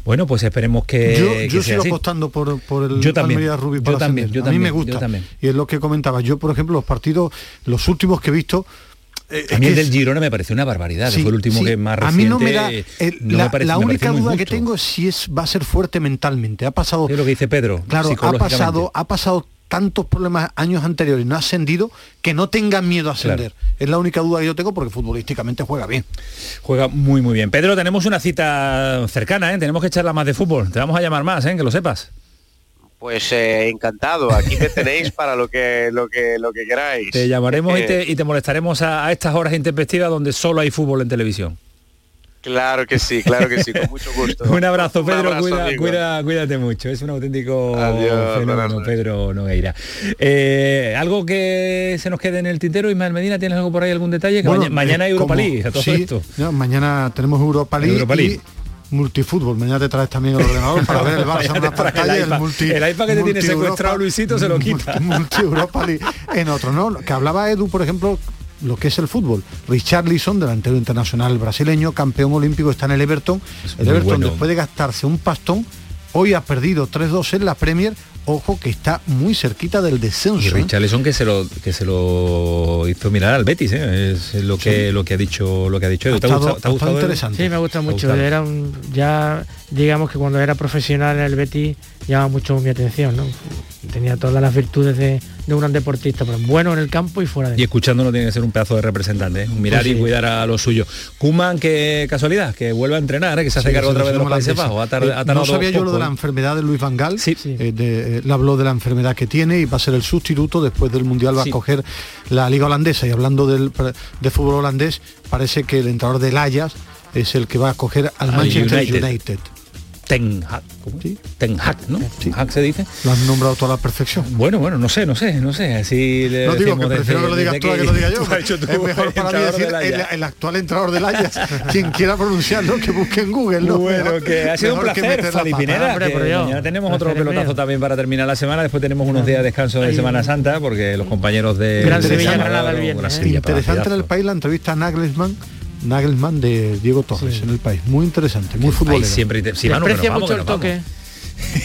A: Bueno, pues esperemos que,
B: yo
A: que
B: yo
A: sea
B: sigo
A: así.
B: apostando por, por el
A: Yo también,
B: Almería Rubí
A: yo
B: para
A: también,
B: ascender.
A: yo
B: a mí me
A: también, yo
B: gusta
A: también.
B: y es lo que comentaba yo por ejemplo los partidos los últimos que he visto eh,
A: a mí el del Girona me pareció una barbaridad,
B: Sí,
A: fue el último
B: sí.
A: que más
B: a
A: reciente.
B: mí no me da
A: eh,
B: el-
A: no
B: la,
A: me parece-
B: la
A: me
B: única duda que tengo es si es va a ser fuerte mentalmente ha pasado
A: Es lo que dice Pedro.
B: claro ha pasado ha pasado tantos problemas años anteriores no ha ascendido que no tengan miedo a ascender es la única duda que yo tengo porque futbolísticamente juega bien
A: Juega muy muy bien. Pedro, tenemos una cita cercana, ¿eh? tenemos que echarla más de fútbol. Te vamos a llamar más, ¿eh? que lo sepas.
T: Pues eh, encantado, aquí me tenéis para lo que lo que lo que queráis.
A: Te llamaremos y
T: Eh,
A: te, y te molestaremos a, a estas horas intempestivas donde solo hay fútbol en televisión.
T: Claro que sí, claro que sí, con mucho gusto.
A: Un abrazo,
T: Un
A: Pedro,
T: abrazo,
A: cuida, cuida- cuídate mucho. Es un auténtico
T: Adiós,
A: fenómeno. Pedro Nogueira. Eh, ¿Algo que se nos quede en el tintero? Ismael Medina, ¿tienes algo por ahí, algún detalle? Que
B: Bueno,
A: maña- mañana hay
B: eh,
A: Europa League, a todo
B: sí,
A: esto.
B: no, mañana tenemos Europa League,
A: Europa League.
B: y multifútbol mañana te traes también el ordenador para ver el Barça en una
A: el
B: pantalla y el
A: iPad.
B: multi
A: El iPad que te tiene secuestrado
B: Europa-
A: Luisito se lo quita.
B: multi Europa League en otro no que hablaba Edu por ejemplo lo que es el fútbol. Richarlison, delantero internacional brasileño, campeón olímpico, está en el Everton. el Everton,
A: bueno.
B: después de gastarse un pastón, hoy ha perdido 3-2 en la Premier. Ojo que está muy cerquita del descenso.
A: Y
B: ¿eh?
A: Richarlison que se lo que se lo hizo mirar al Betis, ¿eh? es lo que lo que ha dicho lo que ha dicho. Edu. ¿Te ha
B: estado-
A: gustado- te ha
B: ha
A: gustado
B: estado
A: Edu?
B: interesante.
J: Sí, me gusta
A: ¿Te ha
J: mucho.
A: gustado?
J: Era un, ya, digamos que cuando era profesional en el Betis llama mucho mi atención, ¿no? Tenía todas las virtudes de, de un gran deportista, pero bueno en el campo y fuera de
A: Y escuchándolo tiene que ser un pedazo de representante, ¿eh? mirar
J: Pues sí.
A: y cuidar a lo suyo. Kuman, qué casualidad, que vuelve a entrenar, ¿eh? que se hace
B: Sí,
A: cargo otra vez de los Países. Bajos. Ha,
B: Eh, no sabía yo lo de la enfermedad de Luis Van Gaal. Eh, de- eh, él habló de la enfermedad que tiene y va a ser el sustituto después del Mundial va
A: Sí.
B: a coger la Liga Holandesa. Y hablando del, de fútbol holandés, parece que el entrenador del Ajax es el que va a coger al
A: Al
B: Manchester
A: United.
B: United.
A: Ten Hag, ¿cómo? Ten Hag, ¿no? Ten Hag se dice.
B: Lo han nombrado toda la perfección.
A: Bueno, bueno, no sé, no sé, no sé. Así le
B: No digo que prefiero que lo digas tú a que lo diga yo.
A: tú has hecho tú,
B: es mejor para mí decir el, actual entrenador del Ajax. Quien quiera pronunciarlo, que busque en Google. ¿no?
A: Bueno,
B: Mejor-
A: que ha sido un
B: que
A: placer, Fali. Pineda,
B: Hombre,
A: que mañana tenemos otro pelotazo
B: mío.
A: también para terminar la semana, después tenemos unos días de descanso de
B: Ay.
A: Semana Santa, porque los compañeros de
B: Gran Sevilla, Granada ¿eh? Interesante en el país la entrevista a Nagelsmann, Nagelsmann de Diego Torres en el país. Muy interesante, muy futbolero.
A: siempre inter- sí, Manu, vamos,
J: mucho el toque.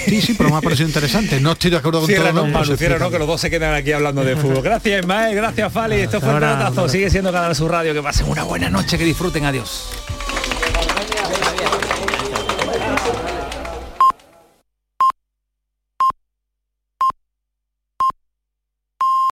B: Sí, sí, pero me ha parecido interesante. No estoy de acuerdo con
A: Cierra,
B: todo.
A: no, Manu, cierra, no, que los dos se quedan aquí hablando de fútbol. Gracias, Ismael, gracias, Fali. Esto fue el
B: ahora,
A: pelotazo.
B: ahora.
A: Sigue siendo Canal Sur Radio. Que pasen una buena noche, que disfruten. Adiós.